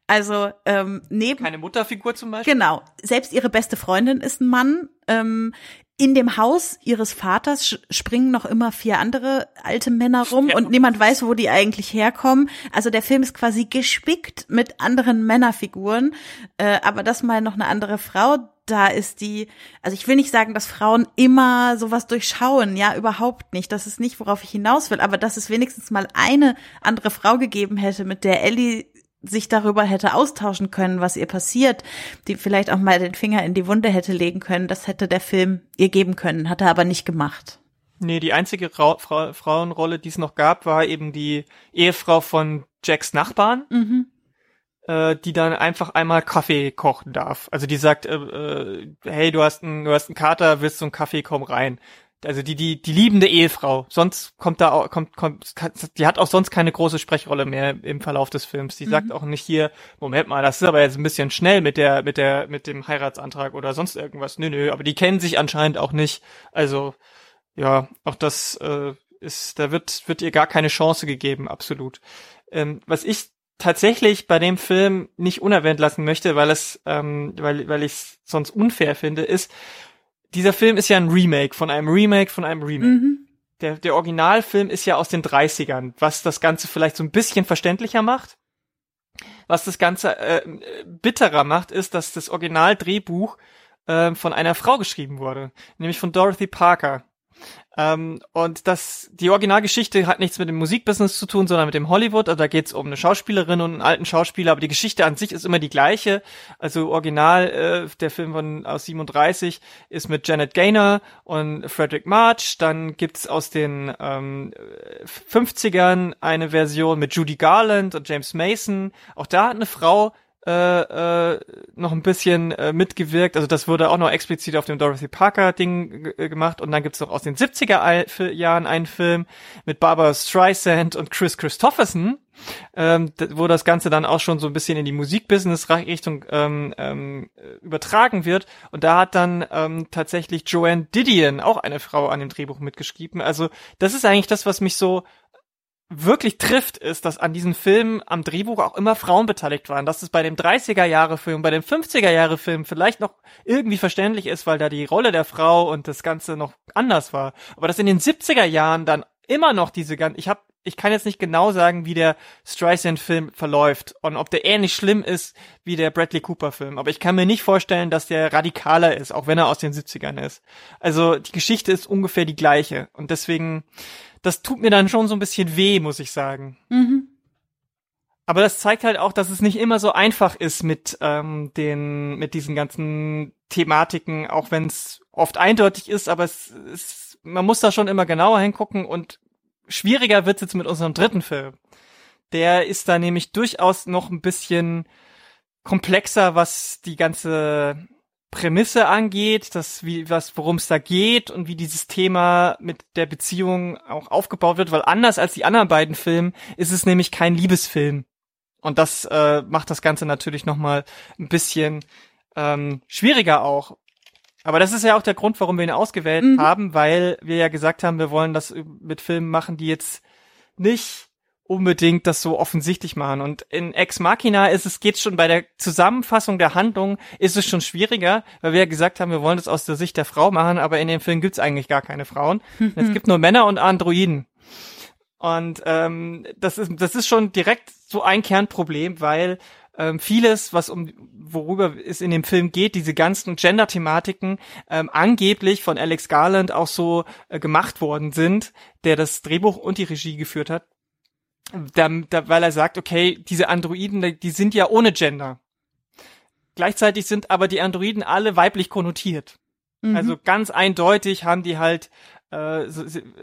Also ähm, neben keine Mutterfigur zum Beispiel. Genau. Selbst ihre beste Freundin ist ein Mann. Ähm, in dem Haus ihres Vaters springen noch immer vier andere alte Männer rum ja. und niemand weiß, wo die eigentlich herkommen. Also der Film ist quasi gespickt mit anderen Männerfiguren, äh, aber das mal noch eine andere Frau da ist die, also ich will nicht sagen, dass Frauen immer sowas durchschauen, ja, überhaupt nicht. Das ist nicht, worauf ich hinaus will, aber dass es wenigstens mal eine andere Frau gegeben hätte, mit der Ellie sich darüber hätte austauschen können, was ihr passiert, die vielleicht auch mal den Finger in die Wunde hätte legen können, das hätte der Film ihr geben können, hat er aber nicht gemacht. Nee, die einzige Ra Fra Frauenrolle, die es noch gab, war eben die Ehefrau von Jacks Nachbarn. Mhm äh, die dann einfach einmal Kaffee kochen darf. Also die sagt, äh, äh, hey, du hast einen, du hast einen Kater, willst du einen Kaffee, komm rein. Also die, die, die liebende Ehefrau. Sonst kommt da auch, kommt, kommt, die hat auch sonst keine große Sprechrolle mehr im Verlauf des Films. Die mhm. sagt auch nicht hier, Moment mal, das ist aber jetzt ein bisschen schnell mit der, mit der, mit dem Heiratsantrag oder sonst irgendwas. Nö, nö, aber die kennen sich anscheinend auch nicht. Also, ja, auch das, äh, ist, da wird, wird ihr gar keine Chance gegeben, absolut. Ähm, was ich tatsächlich bei dem Film nicht unerwähnt lassen möchte, weil es, ähm, weil, weil ich es sonst unfair finde, ist, dieser Film ist ja ein Remake von einem Remake von einem Remake. Mhm. Der, der Originalfilm ist ja aus den 30ern, was das Ganze vielleicht so ein bisschen verständlicher macht. Was das Ganze äh, bitterer macht, ist, dass das Originaldrehbuch äh, von einer Frau geschrieben wurde, nämlich von Dorothy Parker. Ähm, und das, die Originalgeschichte hat nichts mit dem Musikbusiness zu tun, sondern mit dem Hollywood. Also da geht es um eine Schauspielerin und einen alten Schauspieler, aber die Geschichte an sich ist immer die gleiche. Also original, äh, der Film von aus 37 ist mit Janet Gaynor und Frederick March. Dann gibt's aus den ähm, 50ern eine Version mit Judy Garland und James Mason. Auch da hat eine Frau äh, äh, noch ein bisschen äh, mitgewirkt. Also das wurde auch noch explizit auf dem Dorothy Parker Ding äh, gemacht. Und dann gibt's noch aus den 70er Jahren einen Film mit Barbara Streisand und Chris Christopherson, ähm, wo das Ganze dann auch schon so ein bisschen in die Musikbusiness-Richtung ähm, ähm, übertragen wird. Und da hat dann ähm, tatsächlich Joanne Didion, auch eine Frau, an dem Drehbuch mitgeschrieben. Also das ist eigentlich das, was mich so wirklich trifft, ist, dass an diesen Filmen am Drehbuch auch immer Frauen beteiligt waren. Dass es bei dem 30er-Jahre-Film, bei dem 50er-Jahre-Film vielleicht noch irgendwie verständlich ist, weil da die Rolle der Frau und das Ganze noch anders war. Aber dass in den 70er Jahren dann immer noch diese ganzen, ich habe ich kann jetzt nicht genau sagen, wie der Streisand-Film verläuft und ob der ähnlich schlimm ist wie der Bradley Cooper-Film. Aber ich kann mir nicht vorstellen, dass der radikaler ist, auch wenn er aus den 70ern ist. Also die Geschichte ist ungefähr die gleiche. Und deswegen das tut mir dann schon so ein bisschen weh, muss ich sagen. Mhm. Aber das zeigt halt auch, dass es nicht immer so einfach ist mit ähm, den mit diesen ganzen Thematiken, auch wenn es oft eindeutig ist, aber es, es man muss da schon immer genauer hingucken und schwieriger wird es jetzt mit unserem dritten Film. Der ist da nämlich durchaus noch ein bisschen komplexer, was die ganze Prämisse angeht, das wie was worum es da geht und wie dieses Thema mit der Beziehung auch aufgebaut wird, weil anders als die anderen beiden Filme ist es nämlich kein Liebesfilm und das äh, macht das Ganze natürlich noch mal ein bisschen ähm, schwieriger auch. Aber das ist ja auch der Grund, warum wir ihn ausgewählt mhm. haben, weil wir ja gesagt haben, wir wollen das mit Filmen machen, die jetzt nicht unbedingt das so offensichtlich machen. Und in Ex Machina ist es, geht schon bei der Zusammenfassung der Handlung, ist es schon schwieriger, weil wir ja gesagt haben, wir wollen das aus der Sicht der Frau machen, aber in dem Film gibt's eigentlich gar keine Frauen. [LAUGHS] es gibt nur Männer und Androiden. Und ähm, das ist das ist schon direkt so ein Kernproblem, weil ähm, vieles, was um worüber es in dem Film geht, diese ganzen Gender-Thematiken ähm, angeblich von Alex Garland auch so äh, gemacht worden sind, der das Drehbuch und die Regie geführt hat da, da, weil er sagt, okay, diese Androiden, die sind ja ohne Gender. Gleichzeitig sind aber die Androiden alle weiblich konnotiert. Mhm. Also ganz eindeutig haben die halt äh,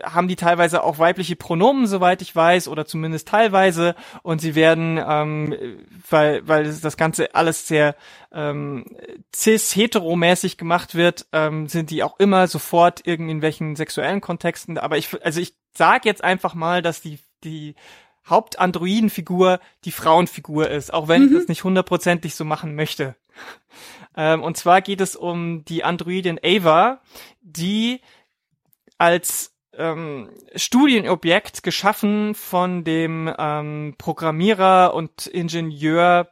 haben die teilweise auch weibliche Pronomen, soweit ich weiß, oder zumindest teilweise. Und sie werden, ähm, weil, weil das Ganze alles sehr ähm, cis-heteromäßig gemacht wird, ähm, sind die auch immer sofort irgendwelchen sexuellen Kontexten. Aber ich, also ich sag jetzt einfach mal, dass die, die Hauptandroidenfigur die Frauenfigur ist, auch wenn mhm. ich das nicht hundertprozentig so machen möchte. Ähm, und zwar geht es um die Androidin Ava, die als ähm, Studienobjekt geschaffen von dem ähm, Programmierer und Ingenieur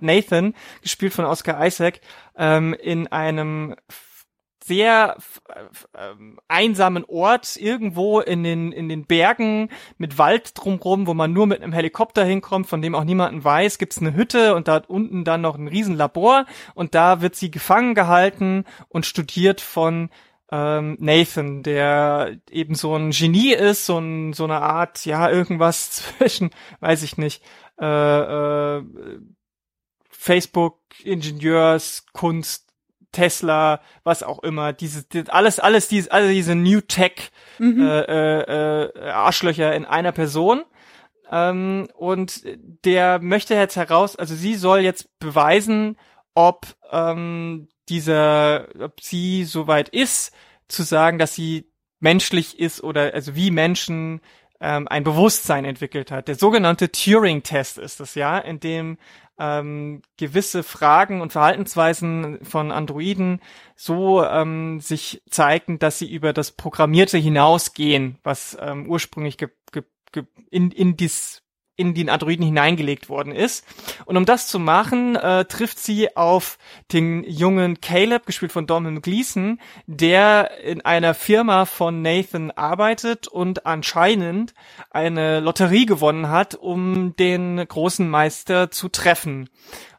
Nathan, gespielt von Oscar Isaac, ähm, in einem sehr ähm, einsamen Ort irgendwo in den in den Bergen mit Wald drumrum, wo man nur mit einem Helikopter hinkommt, von dem auch niemanden weiß, gibt's eine Hütte und da unten dann noch ein Riesenlabor. Und da wird sie gefangen gehalten und studiert von ähm, Nathan, der eben so ein Genie ist, so, ein, so eine Art, ja, irgendwas [LAUGHS] zwischen, weiß ich nicht, äh, äh, Facebook, Ingenieurs, Kunst, Tesla, was auch immer, diese, alles, alles diese, alle diese New Tech mhm. äh, äh, äh, Arschlöcher in einer Person. Ähm, und der möchte jetzt heraus, also sie soll jetzt beweisen, ob ähm, dieser, ob sie soweit ist, zu sagen, dass sie menschlich ist oder also wie Menschen ähm, ein Bewusstsein entwickelt hat. Der sogenannte Turing-Test ist das ja, in dem ähm, gewisse Fragen und Verhaltensweisen von Androiden so ähm, sich zeigen, dass sie über das Programmierte hinausgehen, was ähm, ursprünglich ge ge ge in, in dies in den Androiden hineingelegt worden ist. Und um das zu machen, äh, trifft sie auf den jungen Caleb, gespielt von Donald Gleason, der in einer Firma von Nathan arbeitet und anscheinend eine Lotterie gewonnen hat, um den großen Meister zu treffen.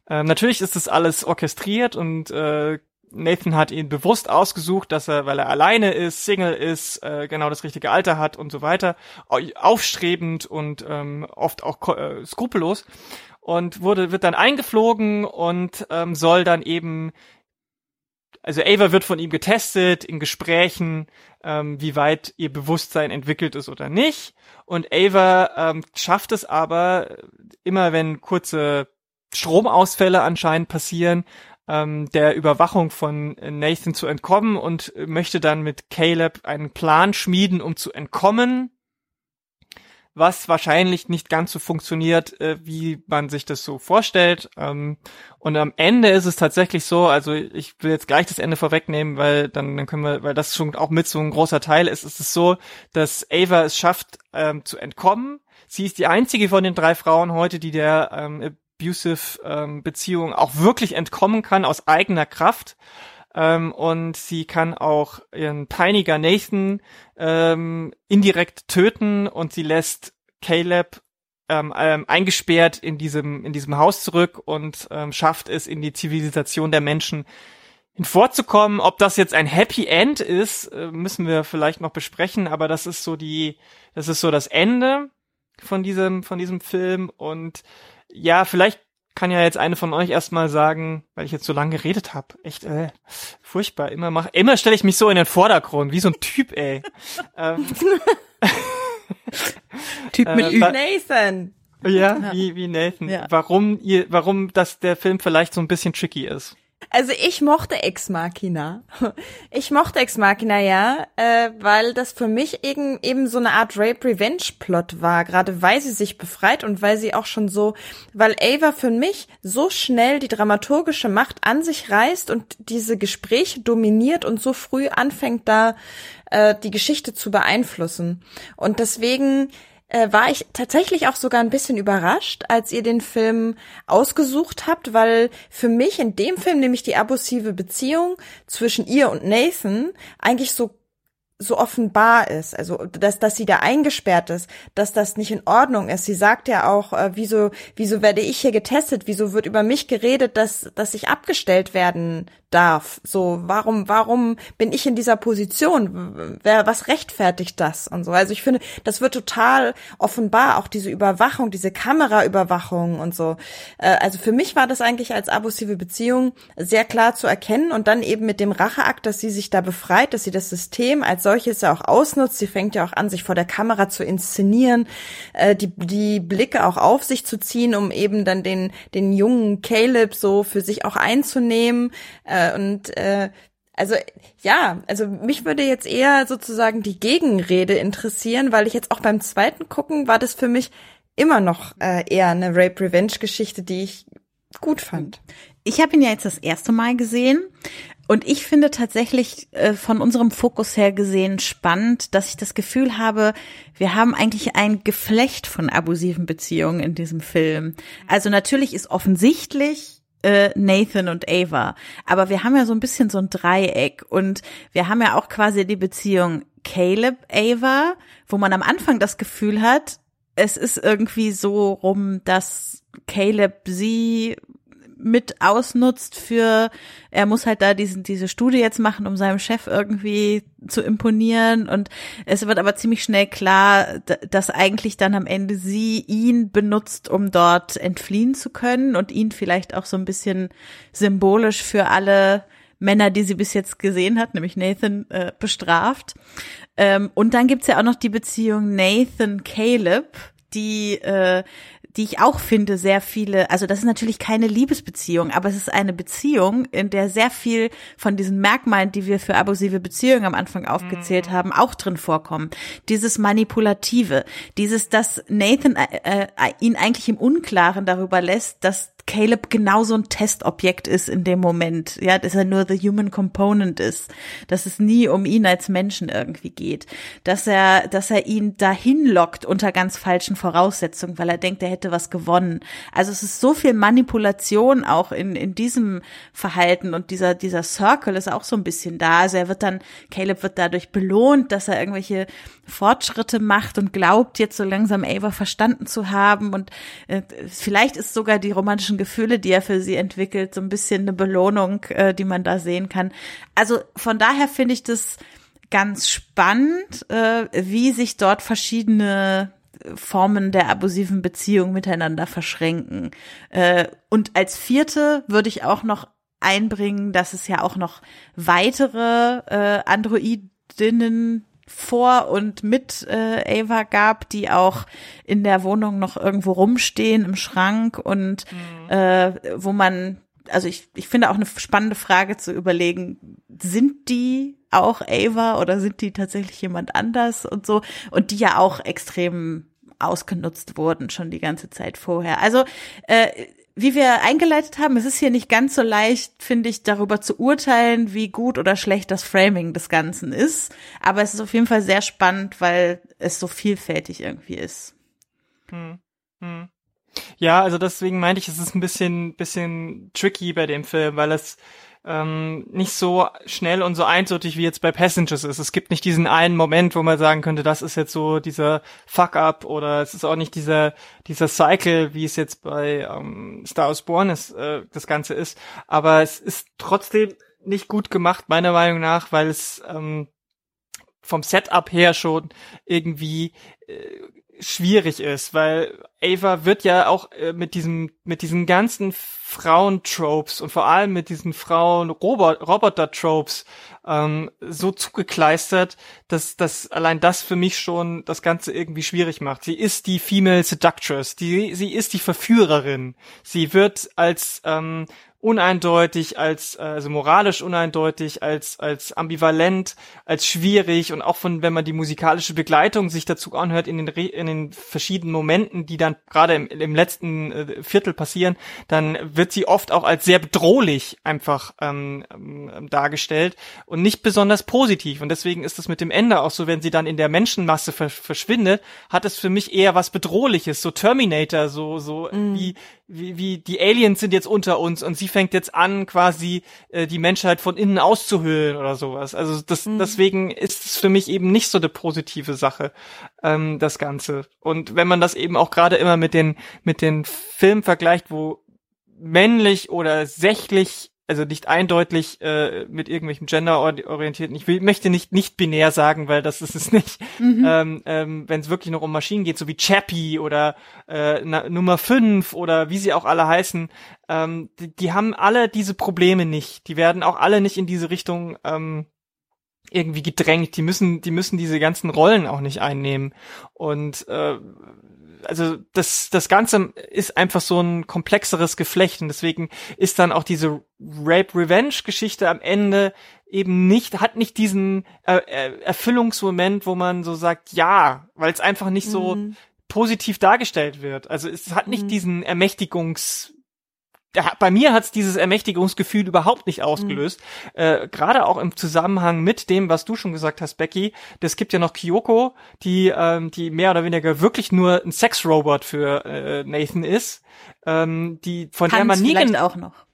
Ähm, natürlich ist das alles orchestriert und äh, Nathan hat ihn bewusst ausgesucht, dass er, weil er alleine ist, Single ist, äh, genau das richtige Alter hat und so weiter, aufstrebend und ähm, oft auch äh, skrupellos und wurde wird dann eingeflogen und ähm, soll dann eben also Ava wird von ihm getestet in Gesprächen, ähm, wie weit ihr Bewusstsein entwickelt ist oder nicht. Und Ava ähm, schafft es aber immer, wenn kurze Stromausfälle anscheinend passieren, ähm, der Überwachung von Nathan zu entkommen und möchte dann mit Caleb einen Plan schmieden, um zu entkommen was wahrscheinlich nicht ganz so funktioniert, äh, wie man sich das so vorstellt. Ähm, und am Ende ist es tatsächlich so, also ich will jetzt gleich das Ende vorwegnehmen, weil dann, dann können wir, weil das schon auch mit so ein großer Teil ist, ist es so, dass Ava es schafft, ähm, zu entkommen. Sie ist die einzige von den drei Frauen heute, die der ähm, abusive ähm, Beziehung auch wirklich entkommen kann aus eigener Kraft. Ähm, und sie kann auch ihren peiniger Nathan ähm, indirekt töten und sie lässt Caleb ähm, ähm, eingesperrt in diesem in diesem Haus zurück und ähm, schafft es in die Zivilisation der Menschen hinvorzukommen. Ob das jetzt ein Happy End ist, äh, müssen wir vielleicht noch besprechen, aber das ist so die das ist so das Ende von diesem von diesem Film und ja, vielleicht kann ja jetzt eine von euch erstmal sagen, weil ich jetzt so lange geredet habe. Echt, äh, furchtbar. Immer mach, immer stelle ich mich so in den Vordergrund, wie so ein Typ, ey. [LAUGHS] ähm, typ mit äh, Nathan. Ja, ja, wie, wie Nathan. Ja. Warum ihr, warum das der Film vielleicht so ein bisschen tricky ist. Also ich mochte Ex Machina. Ich mochte Ex Machina ja, äh, weil das für mich eben, eben so eine Art Rape Revenge Plot war, gerade weil sie sich befreit und weil sie auch schon so, weil Ava für mich so schnell die dramaturgische Macht an sich reißt und diese Gespräche dominiert und so früh anfängt da äh, die Geschichte zu beeinflussen. Und deswegen äh, war ich tatsächlich auch sogar ein bisschen überrascht, als ihr den Film ausgesucht habt, weil für mich in dem Film nämlich die abusive Beziehung zwischen ihr und Nathan eigentlich so so offenbar ist, also dass dass sie da eingesperrt ist, dass das nicht in Ordnung ist. Sie sagt ja auch, äh, wieso wieso werde ich hier getestet, wieso wird über mich geredet, dass dass ich abgestellt werden darf. So, warum, warum bin ich in dieser Position? Wer, was rechtfertigt das und so? Also ich finde, das wird total offenbar, auch diese Überwachung, diese Kameraüberwachung und so. Äh, also für mich war das eigentlich als abusive Beziehung sehr klar zu erkennen und dann eben mit dem Racheakt, dass sie sich da befreit, dass sie das System als solches ja auch ausnutzt. Sie fängt ja auch an, sich vor der Kamera zu inszenieren, äh, die, die Blicke auch auf sich zu ziehen, um eben dann den, den jungen Caleb so für sich auch einzunehmen. Äh, und äh, also ja, also mich würde jetzt eher sozusagen die Gegenrede interessieren, weil ich jetzt auch beim zweiten gucken war das für mich immer noch äh, eher eine Rape Revenge Geschichte, die ich gut fand. Ich habe ihn ja jetzt das erste Mal gesehen und ich finde tatsächlich äh, von unserem Fokus her gesehen spannend, dass ich das Gefühl habe, wir haben eigentlich ein Geflecht von abusiven Beziehungen in diesem Film. Also natürlich ist offensichtlich äh, Nathan und Ava. Aber wir haben ja so ein bisschen so ein Dreieck und wir haben ja auch quasi die Beziehung Caleb, Ava, wo man am Anfang das Gefühl hat, es ist irgendwie so rum, dass Caleb sie mit ausnutzt für, er muss halt da diesen, diese Studie jetzt machen, um seinem Chef irgendwie zu imponieren. Und es wird aber ziemlich schnell klar, dass eigentlich dann am Ende sie ihn benutzt, um dort entfliehen zu können und ihn vielleicht auch so ein bisschen symbolisch für alle Männer, die sie bis jetzt gesehen hat, nämlich Nathan, äh, bestraft. Ähm, und dann gibt's ja auch noch die Beziehung Nathan-Caleb, die äh, die ich auch finde, sehr viele, also das ist natürlich keine Liebesbeziehung, aber es ist eine Beziehung, in der sehr viel von diesen Merkmalen, die wir für abusive Beziehungen am Anfang aufgezählt mhm. haben, auch drin vorkommen. Dieses Manipulative, dieses, dass Nathan äh, äh, ihn eigentlich im Unklaren darüber lässt, dass Caleb genauso ein Testobjekt ist in dem Moment, ja, dass er nur the human component ist, dass es nie um ihn als Menschen irgendwie geht, dass er, dass er ihn dahin lockt unter ganz falschen Voraussetzungen, weil er denkt, er hätte was gewonnen. Also es ist so viel Manipulation auch in, in diesem Verhalten und dieser, dieser Circle ist auch so ein bisschen da. Also er wird dann, Caleb wird dadurch belohnt, dass er irgendwelche Fortschritte macht und glaubt, jetzt so langsam Ava verstanden zu haben und äh, vielleicht ist sogar die romantische romantischen Gefühle, die er für sie entwickelt, so ein bisschen eine Belohnung, äh, die man da sehen kann. Also von daher finde ich das ganz spannend, äh, wie sich dort verschiedene Formen der abusiven Beziehung miteinander verschränken. Äh, und als vierte würde ich auch noch einbringen, dass es ja auch noch weitere äh, Androidinnen vor und mit äh, Ava gab, die auch in der Wohnung noch irgendwo rumstehen im Schrank und mhm. äh, wo man, also ich, ich finde auch eine spannende Frage zu überlegen, sind die auch Ava oder sind die tatsächlich jemand anders und so und die ja auch extrem ausgenutzt wurden schon die ganze Zeit vorher. Also äh, wie wir eingeleitet haben, es ist hier nicht ganz so leicht, finde ich, darüber zu urteilen, wie gut oder schlecht das Framing des Ganzen ist. Aber es ist auf jeden Fall sehr spannend, weil es so vielfältig irgendwie ist. Hm. Hm. Ja, also deswegen meinte ich, es ist ein bisschen, bisschen tricky bei dem Film, weil es ähm, nicht so schnell und so eindeutig wie jetzt bei Passengers ist. Es gibt nicht diesen einen Moment, wo man sagen könnte, das ist jetzt so dieser Fuck-up oder es ist auch nicht dieser dieser Cycle, wie es jetzt bei ähm, Star Wars Born ist, äh, das Ganze ist. Aber es ist trotzdem nicht gut gemacht, meiner Meinung nach, weil es ähm, vom Setup her schon irgendwie äh, schwierig ist, weil Ava wird ja auch äh, mit diesem mit diesen ganzen Frauentropes und vor allem mit diesen Frauen Roboter Tropes ähm, so zugekleistert, dass dass allein das für mich schon das Ganze irgendwie schwierig macht. Sie ist die Female Seductress, die sie ist die Verführerin. Sie wird als ähm, uneindeutig, als also moralisch uneindeutig, als als ambivalent, als schwierig und auch von wenn man die musikalische Begleitung sich dazu anhört in den in den verschiedenen Momenten, die dann gerade im, im letzten äh, Viertel passieren, dann wird sie oft auch als sehr bedrohlich einfach ähm, ähm, dargestellt und nicht besonders positiv und deswegen ist es mit dem Ende auch so, wenn sie dann in der Menschenmasse ver verschwindet, hat es für mich eher was bedrohliches, so Terminator, so so mm. wie wie, wie die Aliens sind jetzt unter uns und sie fängt jetzt an, quasi äh, die Menschheit von innen auszuhöhlen oder sowas. Also das, mhm. deswegen ist es für mich eben nicht so eine positive Sache, ähm, das Ganze. Und wenn man das eben auch gerade immer mit den, mit den Filmen vergleicht, wo männlich oder sächlich also nicht eindeutig äh, mit irgendwelchen Gender orientierten. Ich will, möchte nicht nicht binär sagen, weil das ist es nicht. Mhm. Ähm, ähm, Wenn es wirklich noch um Maschinen geht, so wie Chappie oder äh, na, Nummer 5 oder wie sie auch alle heißen, ähm, die, die haben alle diese Probleme nicht. Die werden auch alle nicht in diese Richtung ähm, irgendwie gedrängt. Die müssen, die müssen diese ganzen Rollen auch nicht einnehmen. Und äh, also das, das Ganze ist einfach so ein komplexeres Geflecht und deswegen ist dann auch diese Rape-Revenge-Geschichte am Ende eben nicht, hat nicht diesen äh, äh Erfüllungsmoment, wo man so sagt, ja, weil es einfach nicht so mhm. positiv dargestellt wird. Also es hat nicht mhm. diesen Ermächtigungs bei mir hat's dieses Ermächtigungsgefühl überhaupt nicht ausgelöst. Mhm. Äh, Gerade auch im Zusammenhang mit dem, was du schon gesagt hast, Becky. Das gibt ja noch Kyoko, die, ähm, die mehr oder weniger wirklich nur ein Sexrobot für äh, Nathan ist. Ähm, die von Tanz der man nie auch noch.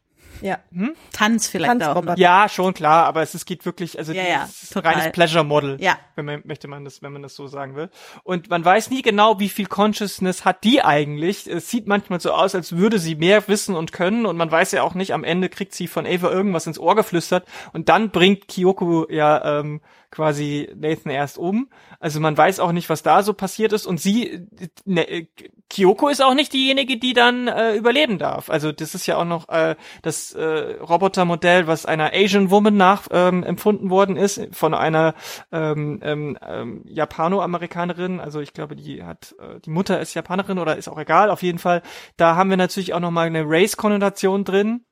Ja. Hm? Tanz vielleicht Tanz auch. Ja, schon klar, aber es, es geht wirklich, also ja, ja, ist ein reines Pleasure Model. Ja. Wenn man, möchte man das, wenn man das so sagen will. Und man weiß nie genau, wie viel Consciousness hat die eigentlich. Es sieht manchmal so aus, als würde sie mehr wissen und können und man weiß ja auch nicht, am Ende kriegt sie von Ava irgendwas ins Ohr geflüstert und dann bringt Kyoko ja ähm, quasi Nathan erst um. Also man weiß auch nicht, was da so passiert ist und sie, ne, Kyoko ist auch nicht diejenige, die dann äh, überleben darf. Also das ist ja auch noch äh, das äh, Robotermodell, was einer Asian Woman nach ähm, empfunden worden ist von einer ähm, ähm, ähm, Japano-Amerikanerin. Also ich glaube, die hat äh, die Mutter ist Japanerin oder ist auch egal. Auf jeden Fall, da haben wir natürlich auch noch mal eine Race-Konnotation drin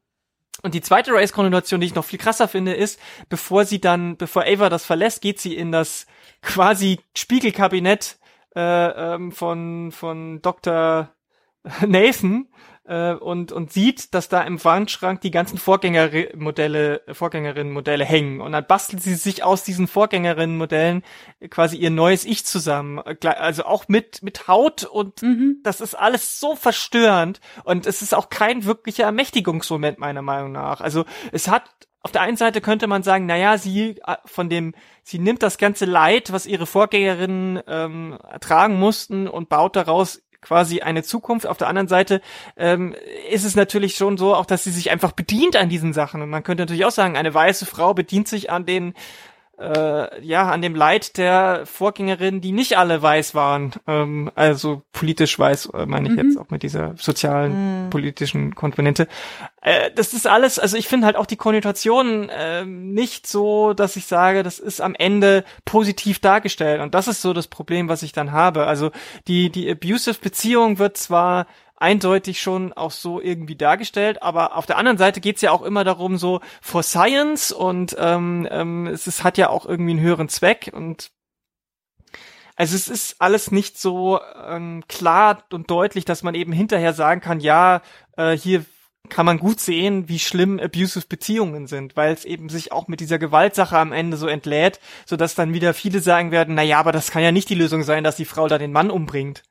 und die zweite Race-Konnotation, die ich noch viel krasser finde, ist, bevor sie dann, bevor Ava das verlässt, geht sie in das quasi Spiegelkabinett äh, ähm, von von Dr. Nathan äh, und, und sieht, dass da im Wandschrank die ganzen Vorgängermodelle, Vorgängerinnenmodelle hängen. Und dann bastelt sie sich aus diesen Vorgängerinnenmodellen quasi ihr neues Ich zusammen. Also auch mit, mit Haut und mhm. das ist alles so verstörend. Und es ist auch kein wirklicher Ermächtigungsmoment meiner Meinung nach. Also es hat auf der einen Seite könnte man sagen, naja, sie äh, von dem, sie nimmt das ganze Leid, was ihre Vorgängerinnen ähm, ertragen mussten und baut daraus quasi eine Zukunft. Auf der anderen Seite ähm, ist es natürlich schon so, auch dass sie sich einfach bedient an diesen Sachen. Und man könnte natürlich auch sagen, eine weiße Frau bedient sich an den äh, ja, an dem Leid der Vorgängerinnen, die nicht alle weiß waren. Ähm, also politisch weiß, äh, meine ich mhm. jetzt auch mit dieser sozialen, mhm. politischen Komponente. Äh, das ist alles, also ich finde halt auch die Konnotation äh, nicht so, dass ich sage, das ist am Ende positiv dargestellt. Und das ist so das Problem, was ich dann habe. Also die, die abusive Beziehung wird zwar eindeutig schon auch so irgendwie dargestellt. Aber auf der anderen Seite geht's ja auch immer darum, so for Science und ähm, ähm, es ist, hat ja auch irgendwie einen höheren Zweck und also es ist alles nicht so ähm, klar und deutlich, dass man eben hinterher sagen kann, ja, äh, hier kann man gut sehen, wie schlimm abusive Beziehungen sind, weil es eben sich auch mit dieser Gewaltsache am Ende so entlädt, so dass dann wieder viele sagen werden, na ja, aber das kann ja nicht die Lösung sein, dass die Frau da den Mann umbringt.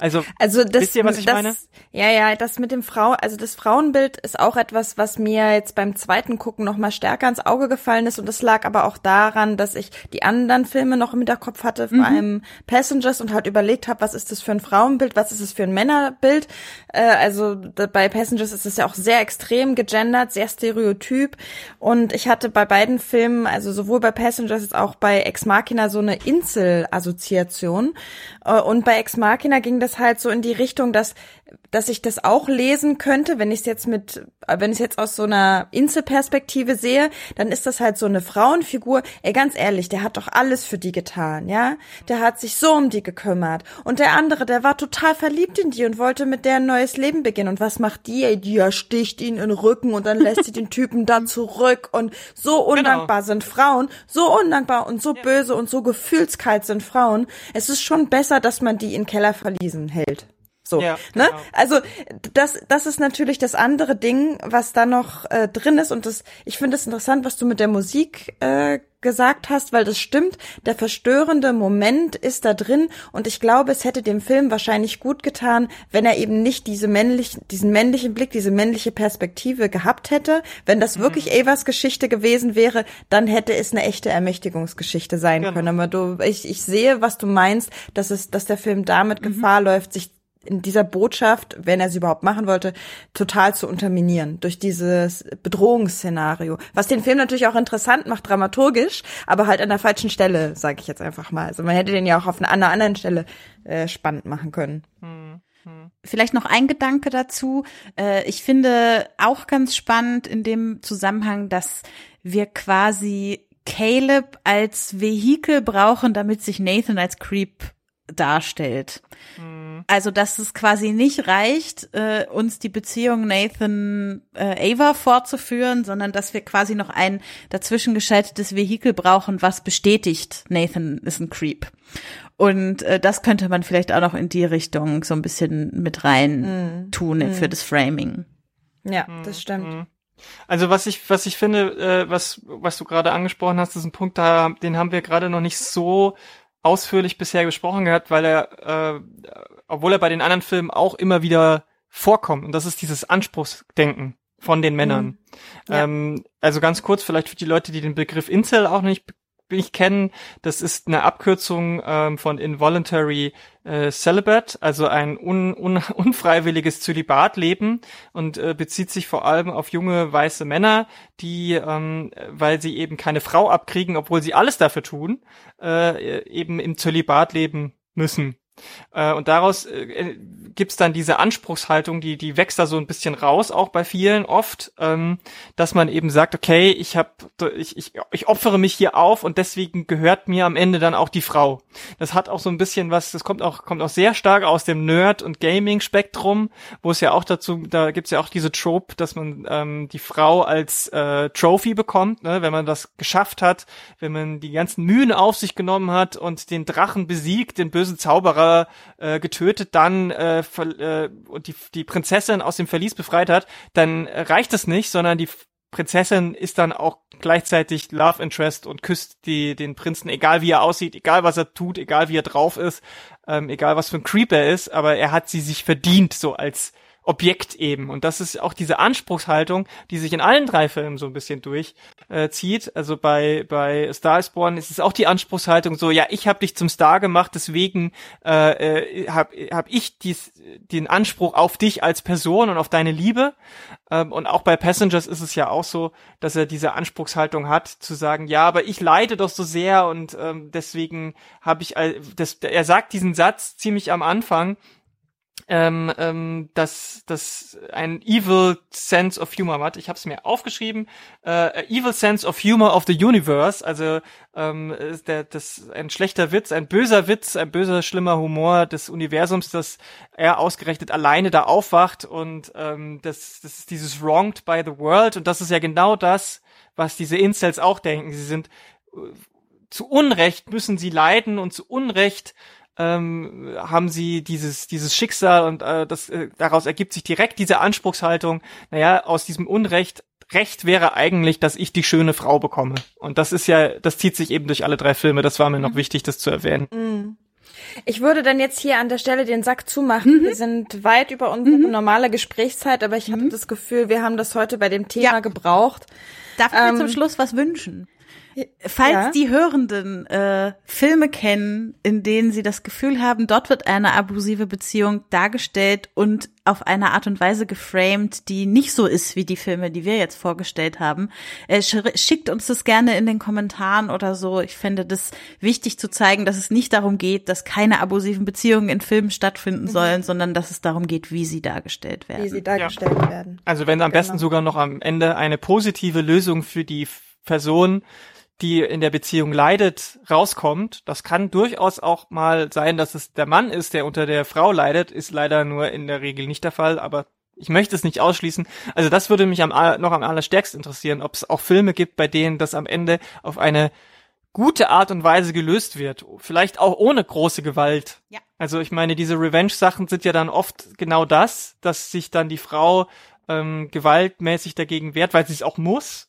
Also, also das, wisst ihr, was ich das, meine? Ja, ja, das mit dem Frau, also das Frauenbild ist auch etwas, was mir jetzt beim zweiten Gucken noch mal stärker ins Auge gefallen ist und das lag aber auch daran, dass ich die anderen Filme noch im Hinterkopf hatte, vor mhm. allem Passengers und halt überlegt habe, was ist das für ein Frauenbild, was ist es für ein Männerbild. Äh, also bei Passengers ist es ja auch sehr extrem gegendert, sehr stereotyp und ich hatte bei beiden Filmen, also sowohl bei Passengers als auch bei Ex Machina so eine Insel-Assoziation äh, und bei Ex Machina ging das halt so in die Richtung, dass dass ich das auch lesen könnte, wenn ich es jetzt mit, wenn ich es jetzt aus so einer Inselperspektive sehe, dann ist das halt so eine Frauenfigur. Ey, ganz ehrlich, der hat doch alles für die getan, ja? Der hat sich so um die gekümmert. Und der andere, der war total verliebt in die und wollte mit der ein neues Leben beginnen. Und was macht die? Ey, die sticht ihn in den Rücken und dann lässt sie den Typen dann [LAUGHS] zurück. Und so genau. undankbar genau. sind Frauen, so undankbar und so ja. böse und so gefühlskalt sind Frauen. Es ist schon besser, dass man die in Keller verliesen hält. So, ja, ne? Genau. Also das, das ist natürlich das andere Ding, was da noch äh, drin ist. Und das, ich finde es interessant, was du mit der Musik äh, gesagt hast, weil das stimmt. Der verstörende Moment ist da drin und ich glaube, es hätte dem Film wahrscheinlich gut getan, wenn er eben nicht diese männlichen, diesen männlichen Blick, diese männliche Perspektive gehabt hätte. Wenn das mhm. wirklich Evas Geschichte gewesen wäre, dann hätte es eine echte Ermächtigungsgeschichte sein genau. können. Aber du, ich, ich sehe, was du meinst, dass es, dass der Film damit mhm. Gefahr läuft, sich in dieser Botschaft, wenn er sie überhaupt machen wollte, total zu unterminieren durch dieses Bedrohungsszenario, was den Film natürlich auch interessant macht dramaturgisch, aber halt an der falschen Stelle, sage ich jetzt einfach mal. Also man hätte den ja auch auf einer anderen Stelle äh, spannend machen können. Hm. Vielleicht noch ein Gedanke dazu. Äh, ich finde auch ganz spannend in dem Zusammenhang, dass wir quasi Caleb als Vehikel brauchen, damit sich Nathan als Creep darstellt. Mhm. Also, dass es quasi nicht reicht, äh, uns die Beziehung Nathan äh, Ava fortzuführen, sondern dass wir quasi noch ein dazwischen geschaltetes Vehikel brauchen, was bestätigt, Nathan ist ein Creep. Und äh, das könnte man vielleicht auch noch in die Richtung so ein bisschen mit rein mhm. tun mhm. für das Framing. Ja, das mhm. stimmt. Mhm. Also was ich was ich finde, äh, was was du gerade angesprochen hast, ist ein Punkt, da den haben wir gerade noch nicht so ausführlich bisher besprochen gehabt, weil er, äh, obwohl er bei den anderen Filmen auch immer wieder vorkommt, und das ist dieses Anspruchsdenken von den Männern. Mhm. Ja. Ähm, also ganz kurz, vielleicht für die Leute, die den Begriff Incel auch nicht ich kennen. Das ist eine Abkürzung ähm, von Involuntary äh, Celibate, also ein un, un, [LAUGHS] unfreiwilliges Zölibatleben und äh, bezieht sich vor allem auf junge weiße Männer, die, ähm, weil sie eben keine Frau abkriegen, obwohl sie alles dafür tun, äh, eben im Zölibat leben müssen. Äh, und daraus äh, gibt's dann diese Anspruchshaltung, die die wächst da so ein bisschen raus, auch bei vielen oft, ähm, dass man eben sagt, okay, ich habe, ich, ich, ich opfere mich hier auf und deswegen gehört mir am Ende dann auch die Frau. Das hat auch so ein bisschen was, das kommt auch kommt auch sehr stark aus dem Nerd und Gaming Spektrum, wo es ja auch dazu, da gibt's ja auch diese Trope, dass man ähm, die Frau als äh, Trophy bekommt, ne, wenn man das geschafft hat, wenn man die ganzen Mühen auf sich genommen hat und den Drachen besiegt, den bösen Zauberer äh, getötet, dann äh, äh, und die, die Prinzessin aus dem Verlies befreit hat, dann reicht es nicht, sondern die Prinzessin ist dann auch gleichzeitig Love Interest und küsst die, den Prinzen, egal wie er aussieht, egal was er tut, egal wie er drauf ist, ähm, egal was für ein Creep er ist, aber er hat sie sich verdient, so als Objekt eben. Und das ist auch diese Anspruchshaltung, die sich in allen drei Filmen so ein bisschen durchzieht. Äh, also bei, bei Star is Born ist es auch die Anspruchshaltung so, ja, ich habe dich zum Star gemacht, deswegen äh, äh, habe hab ich dies, den Anspruch auf dich als Person und auf deine Liebe. Ähm, und auch bei Passengers ist es ja auch so, dass er diese Anspruchshaltung hat, zu sagen, ja, aber ich leide doch so sehr und ähm, deswegen habe ich, äh, das, er sagt diesen Satz ziemlich am Anfang, ähm, ähm, dass das ein evil sense of humor hat. Ich habe es mir aufgeschrieben. Äh, evil sense of humor of the universe. Also ähm, ist der, das ein schlechter Witz, ein böser Witz, ein böser schlimmer Humor des Universums, dass er ausgerechnet alleine da aufwacht und ähm, das, das ist dieses wronged by the world und das ist ja genau das, was diese Incels auch denken. Sie sind äh, zu Unrecht müssen sie leiden und zu Unrecht ähm, haben sie dieses dieses Schicksal und äh, das äh, daraus ergibt sich direkt diese Anspruchshaltung. Naja, aus diesem Unrecht Recht wäre eigentlich, dass ich die schöne Frau bekomme. Und das ist ja, das zieht sich eben durch alle drei Filme. Das war mir noch mhm. wichtig, das zu erwähnen. Mhm. Ich würde dann jetzt hier an der Stelle den Sack zumachen. Mhm. Wir sind weit über unsere mhm. normale Gesprächszeit, aber ich mhm. habe das Gefühl, wir haben das heute bei dem Thema ja. gebraucht. Darf ich ähm, mir zum Schluss was wünschen? Falls ja. die Hörenden äh, Filme kennen, in denen sie das Gefühl haben, dort wird eine abusive Beziehung dargestellt und auf eine Art und Weise geframed, die nicht so ist wie die Filme, die wir jetzt vorgestellt haben, äh, schickt uns das gerne in den Kommentaren oder so. Ich fände das wichtig zu zeigen, dass es nicht darum geht, dass keine abusiven Beziehungen in Filmen stattfinden mhm. sollen, sondern dass es darum geht, wie sie dargestellt werden. Wie sie dargestellt ja. werden. Also wenn am genau. besten sogar noch am Ende eine positive Lösung für die Person die in der Beziehung leidet, rauskommt. Das kann durchaus auch mal sein, dass es der Mann ist, der unter der Frau leidet, ist leider nur in der Regel nicht der Fall, aber ich möchte es nicht ausschließen. Also das würde mich am, noch am allerstärksten interessieren, ob es auch Filme gibt, bei denen das am Ende auf eine gute Art und Weise gelöst wird. Vielleicht auch ohne große Gewalt. Ja. Also ich meine, diese Revenge-Sachen sind ja dann oft genau das, dass sich dann die Frau ähm, gewaltmäßig dagegen wehrt, weil sie es auch muss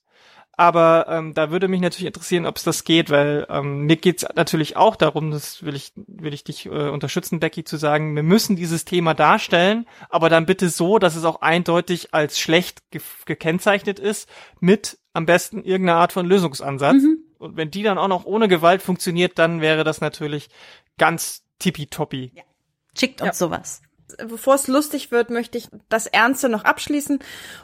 aber ähm, da würde mich natürlich interessieren, ob es das geht, weil ähm, mir geht's natürlich auch darum, das will ich, will ich dich äh, unterstützen, Becky, zu sagen, wir müssen dieses Thema darstellen, aber dann bitte so, dass es auch eindeutig als schlecht ge gekennzeichnet ist, mit am besten irgendeiner Art von Lösungsansatz. Mhm. Und wenn die dann auch noch ohne Gewalt funktioniert, dann wäre das natürlich ganz tippitoppi. Ja. Schickt uns ja. sowas bevor es lustig wird, möchte ich das Ernste noch abschließen.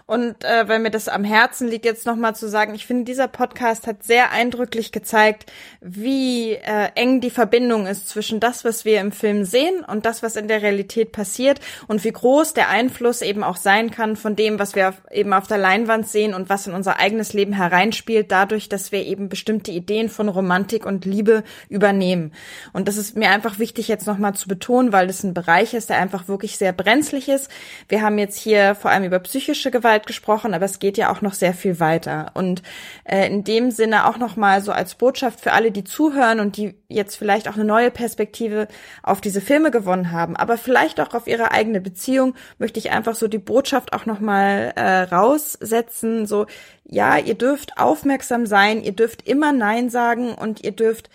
Und äh, weil mir das am Herzen liegt, jetzt nochmal zu sagen, ich finde, dieser Podcast hat sehr eindrücklich gezeigt, wie äh, eng die Verbindung ist zwischen das, was wir im Film sehen und das, was in der Realität passiert und wie groß der Einfluss eben auch sein kann von dem, was wir auf, eben auf der Leinwand sehen und was in unser eigenes Leben hereinspielt, dadurch, dass wir eben bestimmte Ideen von Romantik und Liebe übernehmen. Und das ist mir einfach wichtig, jetzt nochmal zu betonen, weil das ein Bereich ist, der einfach wirklich wirklich sehr brenzlig ist. Wir haben jetzt hier vor allem über psychische Gewalt gesprochen, aber es geht ja auch noch sehr viel weiter. Und äh, in dem Sinne auch noch mal so als Botschaft für alle, die zuhören und die jetzt vielleicht auch eine neue Perspektive auf diese Filme gewonnen haben, aber vielleicht auch auf ihre eigene Beziehung, möchte ich einfach so die Botschaft auch noch mal äh, raussetzen. So, ja, ihr dürft aufmerksam sein, ihr dürft immer Nein sagen und ihr dürft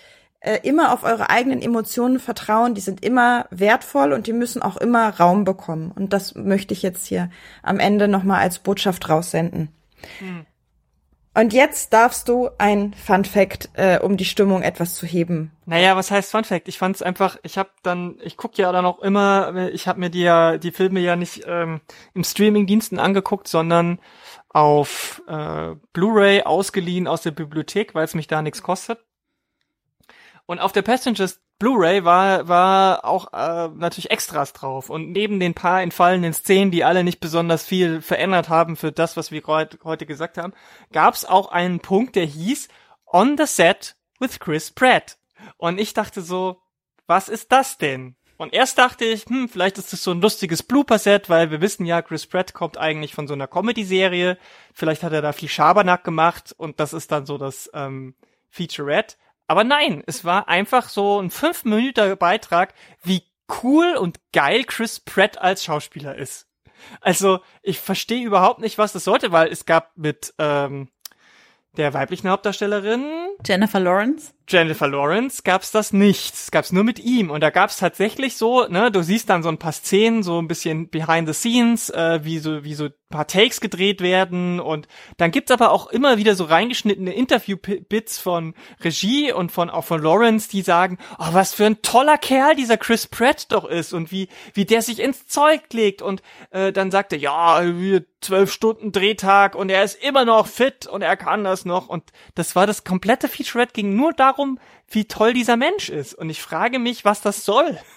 immer auf eure eigenen Emotionen vertrauen. Die sind immer wertvoll und die müssen auch immer Raum bekommen. Und das möchte ich jetzt hier am Ende nochmal als Botschaft raussenden. Hm. Und jetzt darfst du ein Fun Fact, äh, um die Stimmung etwas zu heben. Naja, was heißt Fun Fact? Ich fand es einfach, ich habe dann, ich guck ja dann auch immer, ich habe mir die ja die Filme ja nicht ähm, im Streaming-Diensten angeguckt, sondern auf äh, Blu-ray ausgeliehen aus der Bibliothek, weil es mich da nichts kostet. Und auf der Passengers Blu-ray war, war auch äh, natürlich Extras drauf. Und neben den paar entfallenen Szenen, die alle nicht besonders viel verändert haben für das, was wir heute gesagt haben, gab es auch einen Punkt, der hieß On the Set with Chris Pratt. Und ich dachte so, was ist das denn? Und erst dachte ich, hm, vielleicht ist das so ein lustiges Blooper-Set, weil wir wissen ja, Chris Pratt kommt eigentlich von so einer Comedy-Serie. Vielleicht hat er da viel Schabernack gemacht und das ist dann so das ähm, Featurette. Aber nein, es war einfach so ein fünf Minuten Beitrag, wie cool und geil Chris Pratt als Schauspieler ist. Also ich verstehe überhaupt nicht, was das sollte, weil es gab mit ähm, der weiblichen Hauptdarstellerin Jennifer Lawrence. Jennifer Lawrence gab's das nicht. Es gab's nur mit ihm. Und da gab's tatsächlich so, ne, du siehst dann so ein paar Szenen, so ein bisschen behind the scenes, äh, wie so, wie so paar Takes gedreht werden. Und dann gibt's aber auch immer wieder so reingeschnittene Interview-Bits von Regie und von, auch von Lawrence, die sagen, oh, was für ein toller Kerl dieser Chris Pratt doch ist und wie, wie der sich ins Zeug legt. Und äh, dann sagt er, ja, zwölf Stunden Drehtag und er ist immer noch fit und er kann das noch. Und das war das komplette Featurette ging nur darum, wie toll dieser Mensch ist. Und ich frage mich, was das soll. [LAUGHS]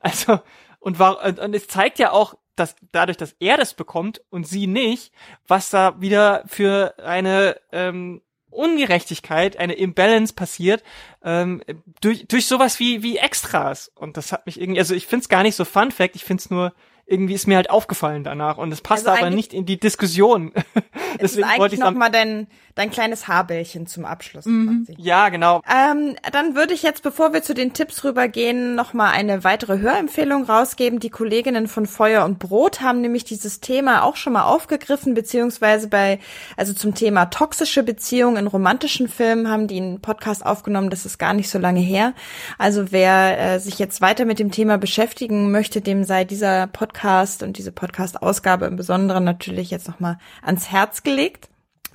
Also, und, war, und, und es zeigt ja auch, dass dadurch, dass er das bekommt und sie nicht, was da wieder für eine ähm, Ungerechtigkeit, eine Imbalance passiert, ähm, durch, durch sowas wie, wie Extras. Und das hat mich irgendwie, also ich find's gar nicht so Fun Fact, ich find's nur irgendwie ist mir halt aufgefallen danach und es passt also aber nicht in die Diskussion. [LAUGHS] Deswegen wollte ich noch mal dein dein kleines Haarbällchen zum Abschluss. Mhm. Ja, genau. Ähm, dann würde ich jetzt, bevor wir zu den Tipps rübergehen, noch mal eine weitere Hörempfehlung rausgeben. Die Kolleginnen von Feuer und Brot haben nämlich dieses Thema auch schon mal aufgegriffen, beziehungsweise bei, also zum Thema toxische Beziehungen in romantischen Filmen haben die einen Podcast aufgenommen. Das ist gar nicht so lange her. Also wer äh, sich jetzt weiter mit dem Thema beschäftigen möchte, dem sei dieser Podcast und diese Podcast-Ausgabe im Besonderen natürlich jetzt noch mal ans Herz gelegt.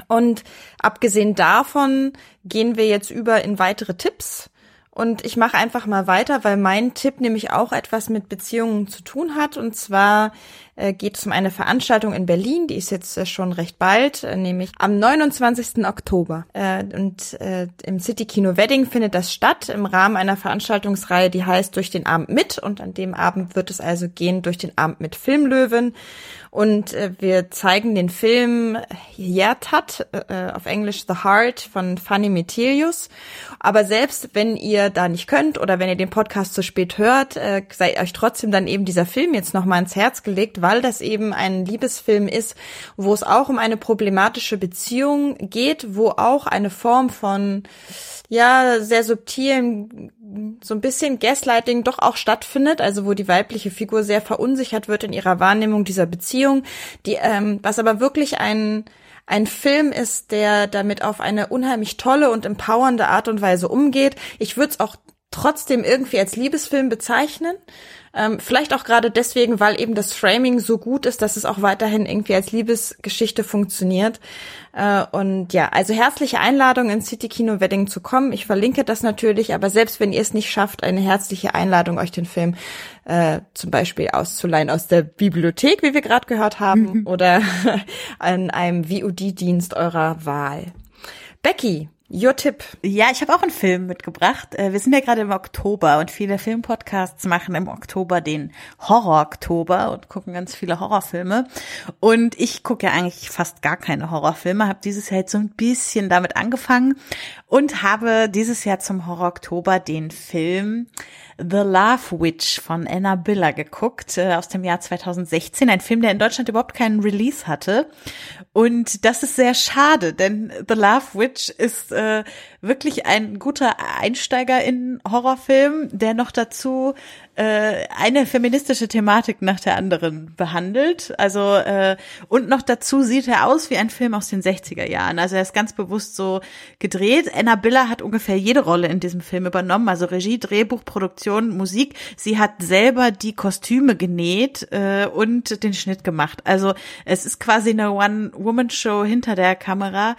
Und abgesehen davon gehen wir jetzt über in weitere Tipps. Und ich mache einfach mal weiter, weil mein Tipp nämlich auch etwas mit Beziehungen zu tun hat. Und zwar äh, geht es um eine Veranstaltung in Berlin, die ist jetzt äh, schon recht bald, äh, nämlich am 29. Oktober. Und im City Kino Wedding findet das statt im Rahmen einer Veranstaltungsreihe, die heißt Durch den Abend mit. Und an dem Abend wird es also gehen durch den Abend mit Filmlöwen. Und äh, wir zeigen den Film Hjertat, äh, auf Englisch The Heart von Fanny Metelius. Aber selbst wenn ihr da nicht könnt oder wenn ihr den Podcast zu spät hört, äh, sei euch trotzdem dann eben dieser Film jetzt nochmal ins Herz gelegt, weil das eben ein Liebesfilm ist, wo es auch um eine problematische Beziehung geht, wo auch eine Form von ja, sehr subtilen so ein bisschen Gaslighting doch auch stattfindet, also wo die weibliche Figur sehr verunsichert wird in ihrer Wahrnehmung dieser Beziehung, die ähm, was aber wirklich ein ein Film ist, der damit auf eine unheimlich tolle und empowernde Art und Weise umgeht. Ich würde es auch trotzdem irgendwie als Liebesfilm bezeichnen. Ähm, vielleicht auch gerade deswegen, weil eben das Framing so gut ist, dass es auch weiterhin irgendwie als Liebesgeschichte funktioniert. Äh, und ja, also herzliche Einladung ins City Kino Wedding zu kommen. Ich verlinke das natürlich, aber selbst wenn ihr es nicht schafft, eine herzliche Einladung, euch den Film äh, zum Beispiel auszuleihen aus der Bibliothek, wie wir gerade gehört haben, mhm. oder [LAUGHS] an einem VOD-Dienst eurer Wahl. Becky, Your Tipp. Ja, ich habe auch einen Film mitgebracht. Äh, wir sind ja gerade im Oktober und viele Filmpodcasts machen im Oktober den Horror-Oktober und gucken ganz viele Horrorfilme. Und ich gucke ja eigentlich fast gar keine Horrorfilme, habe dieses Jahr jetzt so ein bisschen damit angefangen und habe dieses Jahr zum Horror-Oktober den Film The Love Witch von Anna Biller geguckt, äh, aus dem Jahr 2016. Ein Film, der in Deutschland überhaupt keinen Release hatte. Und das ist sehr schade, denn The Love Witch ist äh, wirklich ein guter Einsteiger in Horrorfilm, der noch dazu äh, eine feministische Thematik nach der anderen behandelt. Also äh, und noch dazu sieht er aus wie ein Film aus den 60er Jahren. Also er ist ganz bewusst so gedreht. Anna Biller hat ungefähr jede Rolle in diesem Film übernommen, also Regie, Drehbuch, Produktion, Musik. Sie hat selber die Kostüme genäht äh, und den Schnitt gemacht. Also es ist quasi eine One-Woman-Show hinter der Kamera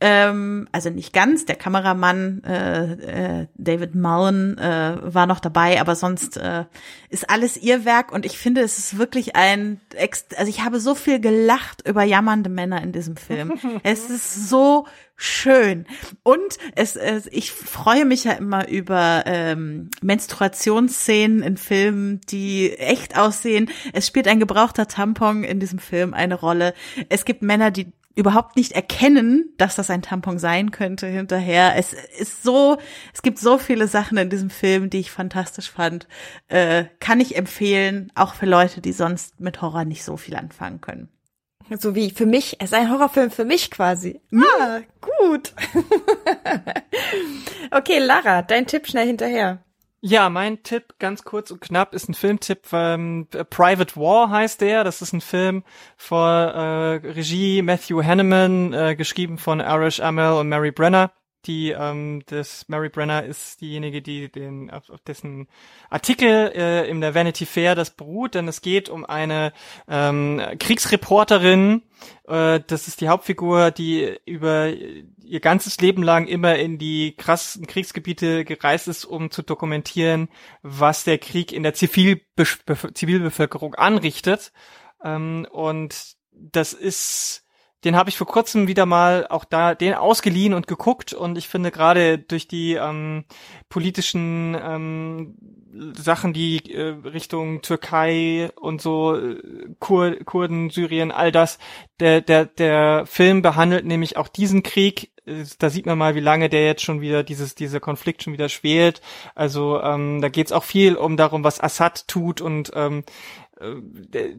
ähm, also nicht ganz, der Kameramann äh, äh, David Mullen äh, war noch dabei, aber sonst äh, ist alles ihr Werk und ich finde, es ist wirklich ein, also ich habe so viel gelacht über jammernde Männer in diesem Film. [LAUGHS] es ist so schön und es, es ich freue mich ja immer über ähm, Menstruationsszenen in Filmen, die echt aussehen. Es spielt ein gebrauchter Tampon in diesem Film eine Rolle. Es gibt Männer, die überhaupt nicht erkennen, dass das ein Tampon sein könnte hinterher. Es ist so, es gibt so viele Sachen in diesem Film, die ich fantastisch fand. Äh, kann ich empfehlen, auch für Leute, die sonst mit Horror nicht so viel anfangen können. So wie für mich, es ist ein Horrorfilm für mich quasi. Mhm. Ah, gut. [LAUGHS] okay, Lara, dein Tipp schnell hinterher. Ja, mein Tipp, ganz kurz und knapp, ist ein Filmtipp. Ähm, Private War heißt der. Das ist ein Film vor äh, Regie Matthew Hanneman, äh, geschrieben von Arish Amel und Mary Brenner die ähm, das Mary Brenner ist diejenige, die den auf, auf dessen Artikel äh, in der Vanity Fair das beruht, denn es geht um eine ähm, Kriegsreporterin, äh, das ist die Hauptfigur, die über ihr ganzes Leben lang immer in die krassen Kriegsgebiete gereist ist, um zu dokumentieren, was der Krieg in der Zivilbe Zivilbevölkerung anrichtet. Ähm, und das ist den habe ich vor kurzem wieder mal auch da den ausgeliehen und geguckt und ich finde gerade durch die ähm, politischen ähm, Sachen, die äh, Richtung Türkei und so äh, Kur Kurden, Syrien, all das, der der der Film behandelt nämlich auch diesen Krieg. Da sieht man mal, wie lange der jetzt schon wieder dieses dieser Konflikt schon wieder schwelt. Also ähm, da geht's auch viel um darum, was Assad tut und ähm, äh,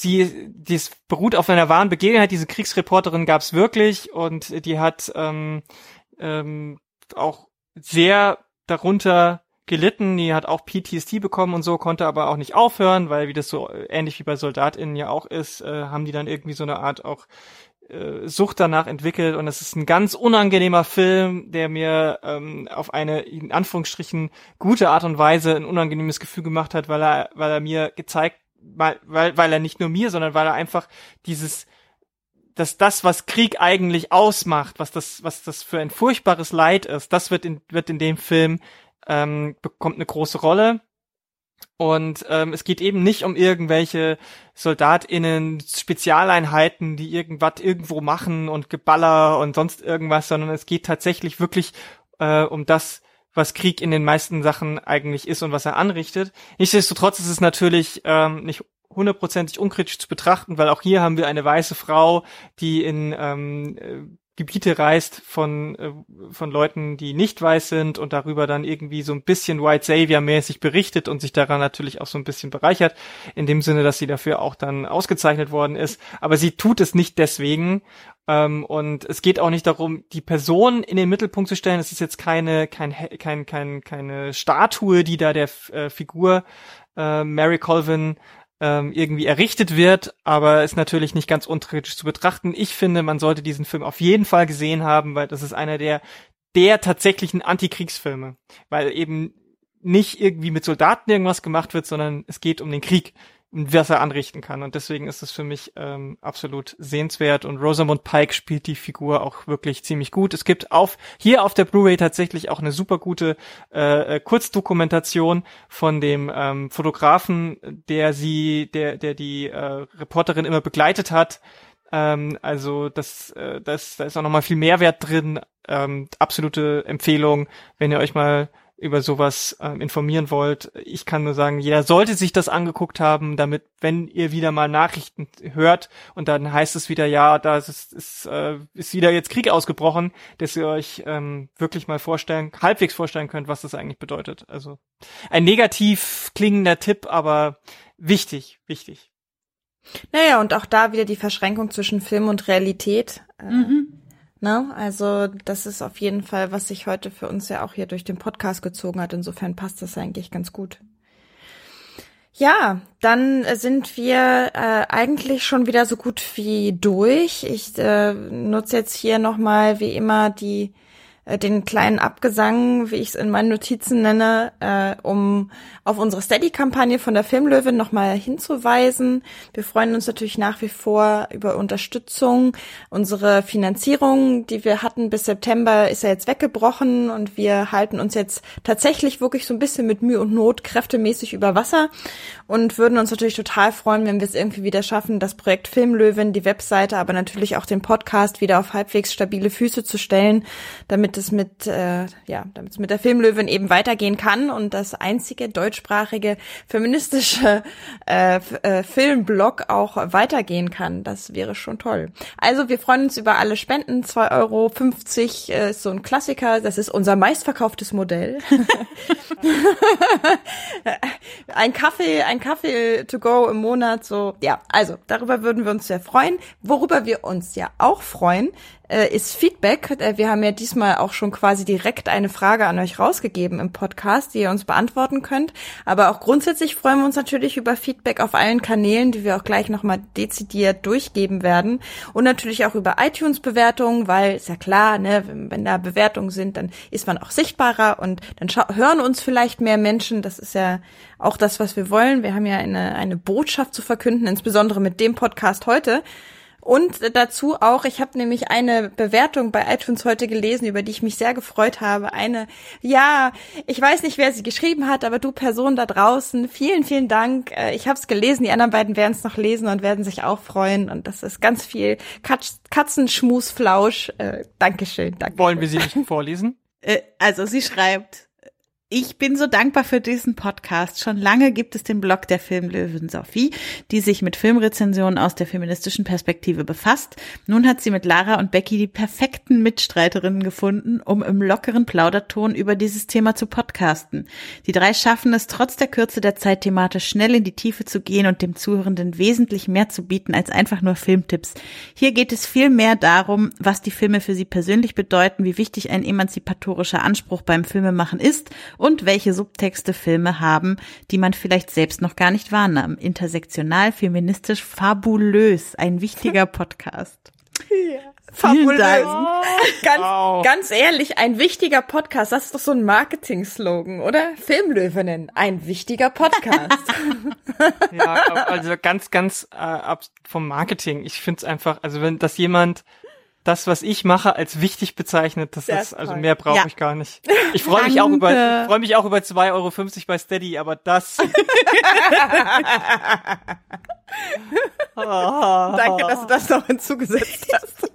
sie, dies beruht auf einer wahren Begebenheit. Diese Kriegsreporterin gab es wirklich und die hat ähm, ähm, auch sehr darunter gelitten. Die hat auch PTSD bekommen und so, konnte aber auch nicht aufhören, weil wie das so ähnlich wie bei SoldatInnen ja auch ist, äh, haben die dann irgendwie so eine Art auch äh, Sucht danach entwickelt und es ist ein ganz unangenehmer Film, der mir ähm, auf eine in Anführungsstrichen gute Art und Weise ein unangenehmes Gefühl gemacht hat, weil er weil er mir gezeigt weil, weil, weil er nicht nur mir, sondern weil er einfach dieses, dass das, was Krieg eigentlich ausmacht, was das, was das für ein furchtbares Leid ist, das wird in, wird in dem Film, ähm, bekommt eine große Rolle. Und ähm, es geht eben nicht um irgendwelche SoldatInnen, Spezialeinheiten, die irgendwas irgendwo machen und Geballer und sonst irgendwas, sondern es geht tatsächlich wirklich äh, um das, was Krieg in den meisten Sachen eigentlich ist und was er anrichtet. Nichtsdestotrotz ist es natürlich ähm, nicht hundertprozentig unkritisch zu betrachten, weil auch hier haben wir eine weiße Frau, die in ähm, äh, Gebiete reist von, äh, von Leuten, die nicht weiß sind und darüber dann irgendwie so ein bisschen White Savior mäßig berichtet und sich daran natürlich auch so ein bisschen bereichert, in dem Sinne, dass sie dafür auch dann ausgezeichnet worden ist. Aber sie tut es nicht deswegen. Ähm, und es geht auch nicht darum, die Person in den Mittelpunkt zu stellen. Es ist jetzt keine, kein, kein, kein, keine Statue, die da der äh, Figur äh, Mary Colvin ähm, irgendwie errichtet wird, aber ist natürlich nicht ganz unkritisch zu betrachten. Ich finde, man sollte diesen Film auf jeden Fall gesehen haben, weil das ist einer der der tatsächlichen Antikriegsfilme, weil eben nicht irgendwie mit Soldaten irgendwas gemacht wird, sondern es geht um den Krieg was er anrichten kann. Und deswegen ist es für mich ähm, absolut sehenswert. Und Rosamund Pike spielt die Figur auch wirklich ziemlich gut. Es gibt auf hier auf der Blu-ray tatsächlich auch eine super gute äh, äh, Kurzdokumentation von dem ähm, Fotografen, der sie, der, der die äh, Reporterin immer begleitet hat. Ähm, also das, äh, das, da ist auch noch mal viel Mehrwert drin. Ähm, absolute Empfehlung, wenn ihr euch mal über sowas äh, informieren wollt. Ich kann nur sagen, jeder sollte sich das angeguckt haben, damit, wenn ihr wieder mal Nachrichten hört und dann heißt es wieder, ja, da ist, ist, äh, ist wieder jetzt Krieg ausgebrochen, dass ihr euch ähm, wirklich mal vorstellen, halbwegs vorstellen könnt, was das eigentlich bedeutet. Also ein negativ klingender Tipp, aber wichtig, wichtig. Naja, und auch da wieder die Verschränkung zwischen Film und Realität. Äh, mhm. Ne? Also das ist auf jeden Fall, was sich heute für uns ja auch hier durch den Podcast gezogen hat. Insofern passt das eigentlich ganz gut. Ja, dann sind wir äh, eigentlich schon wieder so gut wie durch. Ich äh, nutze jetzt hier nochmal wie immer die äh, den kleinen Abgesang, wie ich es in meinen Notizen nenne, äh, um auf unsere Steady-Kampagne von der Filmlöwin nochmal hinzuweisen. Wir freuen uns natürlich nach wie vor über Unterstützung. Unsere Finanzierung, die wir hatten bis September, ist ja jetzt weggebrochen und wir halten uns jetzt tatsächlich wirklich so ein bisschen mit Mühe und Not kräftemäßig über Wasser und würden uns natürlich total freuen, wenn wir es irgendwie wieder schaffen, das Projekt Filmlöwin, die Webseite, aber natürlich auch den Podcast wieder auf halbwegs stabile Füße zu stellen, damit es mit, äh, ja, damit es mit der Filmlöwin eben weitergehen kann und das einzige deutschsprachige feministische äh, äh, Filmblog auch weitergehen kann. Das wäre schon toll. Also wir freuen uns über alle Spenden. 2,50 Euro äh, ist so ein Klassiker. Das ist unser meistverkauftes Modell. [LAUGHS] ein Kaffee, ein Kaffee to go im Monat, so. Ja, also darüber würden wir uns sehr freuen. Worüber wir uns ja auch freuen, äh, ist Feedback. Äh, wir haben ja diesmal auch schon quasi direkt eine Frage an euch rausgegeben im Podcast, die ihr uns beantworten könnt. Aber auch grundsätzlich freuen wir uns natürlich über Feedback auf allen Kanälen, die wir auch gleich nochmal dezidiert durchgeben werden. Und natürlich auch über iTunes-Bewertungen, weil ist ja klar, ne, wenn da Bewertungen sind, dann ist man auch sichtbarer und dann hören uns vielleicht mehr Menschen. Das ist ja auch das, was wir wollen. Wir haben ja eine, eine Botschaft zu verkünden, insbesondere mit dem Podcast heute. Und dazu auch, ich habe nämlich eine Bewertung bei iTunes heute gelesen, über die ich mich sehr gefreut habe. Eine, ja, ich weiß nicht, wer sie geschrieben hat, aber du Person da draußen, vielen, vielen Dank. Äh, ich habe es gelesen, die anderen beiden werden es noch lesen und werden sich auch freuen. Und das ist ganz viel Katz Katzenschmusflausch. Äh, Dankeschön, danke. Wollen wir sie nicht [LAUGHS] vorlesen? Äh, also sie schreibt, ich bin so dankbar für diesen Podcast. Schon lange gibt es den Blog der Filmlöwen Sophie, die sich mit Filmrezensionen aus der feministischen Perspektive befasst. Nun hat sie mit Lara und Becky die perfekten Mitstreiterinnen gefunden, um im lockeren Plauderton über dieses Thema zu podcasten. Die drei schaffen es trotz der Kürze der Zeit thematisch schnell in die Tiefe zu gehen und dem Zuhörenden wesentlich mehr zu bieten als einfach nur Filmtipps. Hier geht es viel mehr darum, was die Filme für sie persönlich bedeuten, wie wichtig ein emanzipatorischer Anspruch beim Filmemachen ist und welche Subtexte Filme haben, die man vielleicht selbst noch gar nicht wahrnahm. Intersektional, feministisch, fabulös. Ein wichtiger [LAUGHS] Podcast. Ja. Fabulös. Ganz, wow. ganz ehrlich, ein wichtiger Podcast, das ist doch so ein Marketing-Slogan, oder? Filmlöwinnen, ein wichtiger Podcast. [LAUGHS] ja, also ganz, ganz äh, ab vom Marketing. Ich finde es einfach, also wenn das jemand das, was ich mache, als wichtig bezeichnet. Das, das ist, also mehr brauche ja. ich gar nicht. Ich freue mich auch über, freue mich auch über 2,50 Euro bei Steady, aber das. [LAUGHS] Danke, dass du das noch hinzugesetzt hast.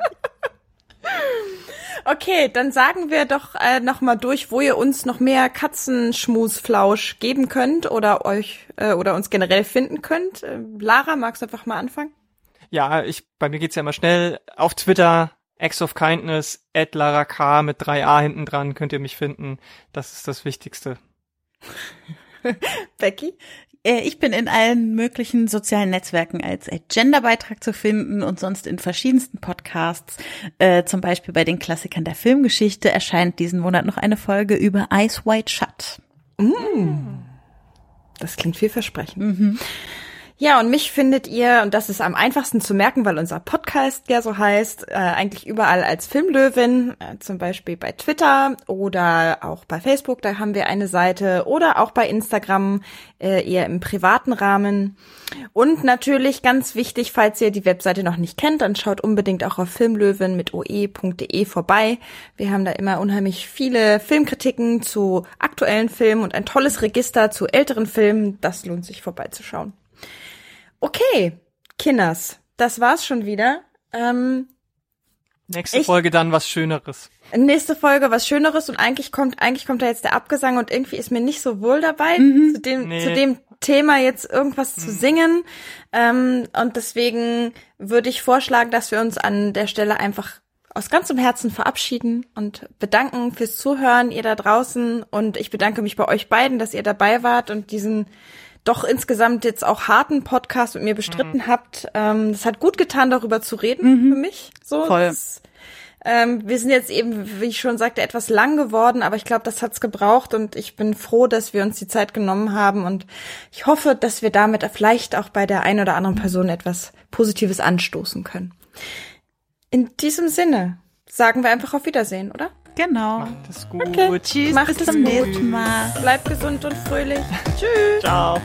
Okay, dann sagen wir doch äh, noch mal durch, wo ihr uns noch mehr Katzenschmusflausch geben könnt oder euch äh, oder uns generell finden könnt. Äh, Lara, magst du einfach mal anfangen? Ja, ich bei mir geht's ja immer schnell auf Twitter Acts of Kindness, at Lara K mit 3a hinten dran könnt ihr mich finden. Das ist das Wichtigste. [LAUGHS] Becky? Äh, ich bin in allen möglichen sozialen Netzwerken als Genderbeitrag zu finden und sonst in verschiedensten Podcasts. Äh, zum Beispiel bei den Klassikern der Filmgeschichte erscheint diesen Monat noch eine Folge über Ice White Shut. Mm. Das klingt vielversprechend. Mhm. Ja, und mich findet ihr, und das ist am einfachsten zu merken, weil unser Podcast ja so heißt, äh, eigentlich überall als Filmlöwin, äh, zum Beispiel bei Twitter oder auch bei Facebook, da haben wir eine Seite oder auch bei Instagram, äh, eher im privaten Rahmen. Und natürlich ganz wichtig, falls ihr die Webseite noch nicht kennt, dann schaut unbedingt auch auf filmlöwin mit oe.de vorbei. Wir haben da immer unheimlich viele Filmkritiken zu aktuellen Filmen und ein tolles Register zu älteren Filmen. Das lohnt sich vorbeizuschauen. Okay, Kinders, das war's schon wieder. Ähm, Nächste ich, Folge dann was Schöneres. Nächste Folge was Schöneres und eigentlich kommt eigentlich kommt da jetzt der Abgesang und irgendwie ist mir nicht so wohl dabei mhm. zu dem nee. zu dem Thema jetzt irgendwas mhm. zu singen ähm, und deswegen würde ich vorschlagen, dass wir uns an der Stelle einfach aus ganzem Herzen verabschieden und bedanken fürs Zuhören ihr da draußen und ich bedanke mich bei euch beiden, dass ihr dabei wart und diesen doch insgesamt jetzt auch harten Podcast mit mir bestritten mhm. habt. Ähm, es hat gut getan, darüber zu reden mhm. für mich. So, Voll. Das, ähm, wir sind jetzt eben, wie ich schon sagte, etwas lang geworden, aber ich glaube, das hat's gebraucht und ich bin froh, dass wir uns die Zeit genommen haben und ich hoffe, dass wir damit vielleicht auch bei der einen oder anderen Person etwas Positives anstoßen können. In diesem Sinne sagen wir einfach auf Wiedersehen, oder? Genau. Macht es gut. Okay. Tschüss. Macht bis zum nächsten Mal. Bleibt gesund und fröhlich. Tschüss. Ciao.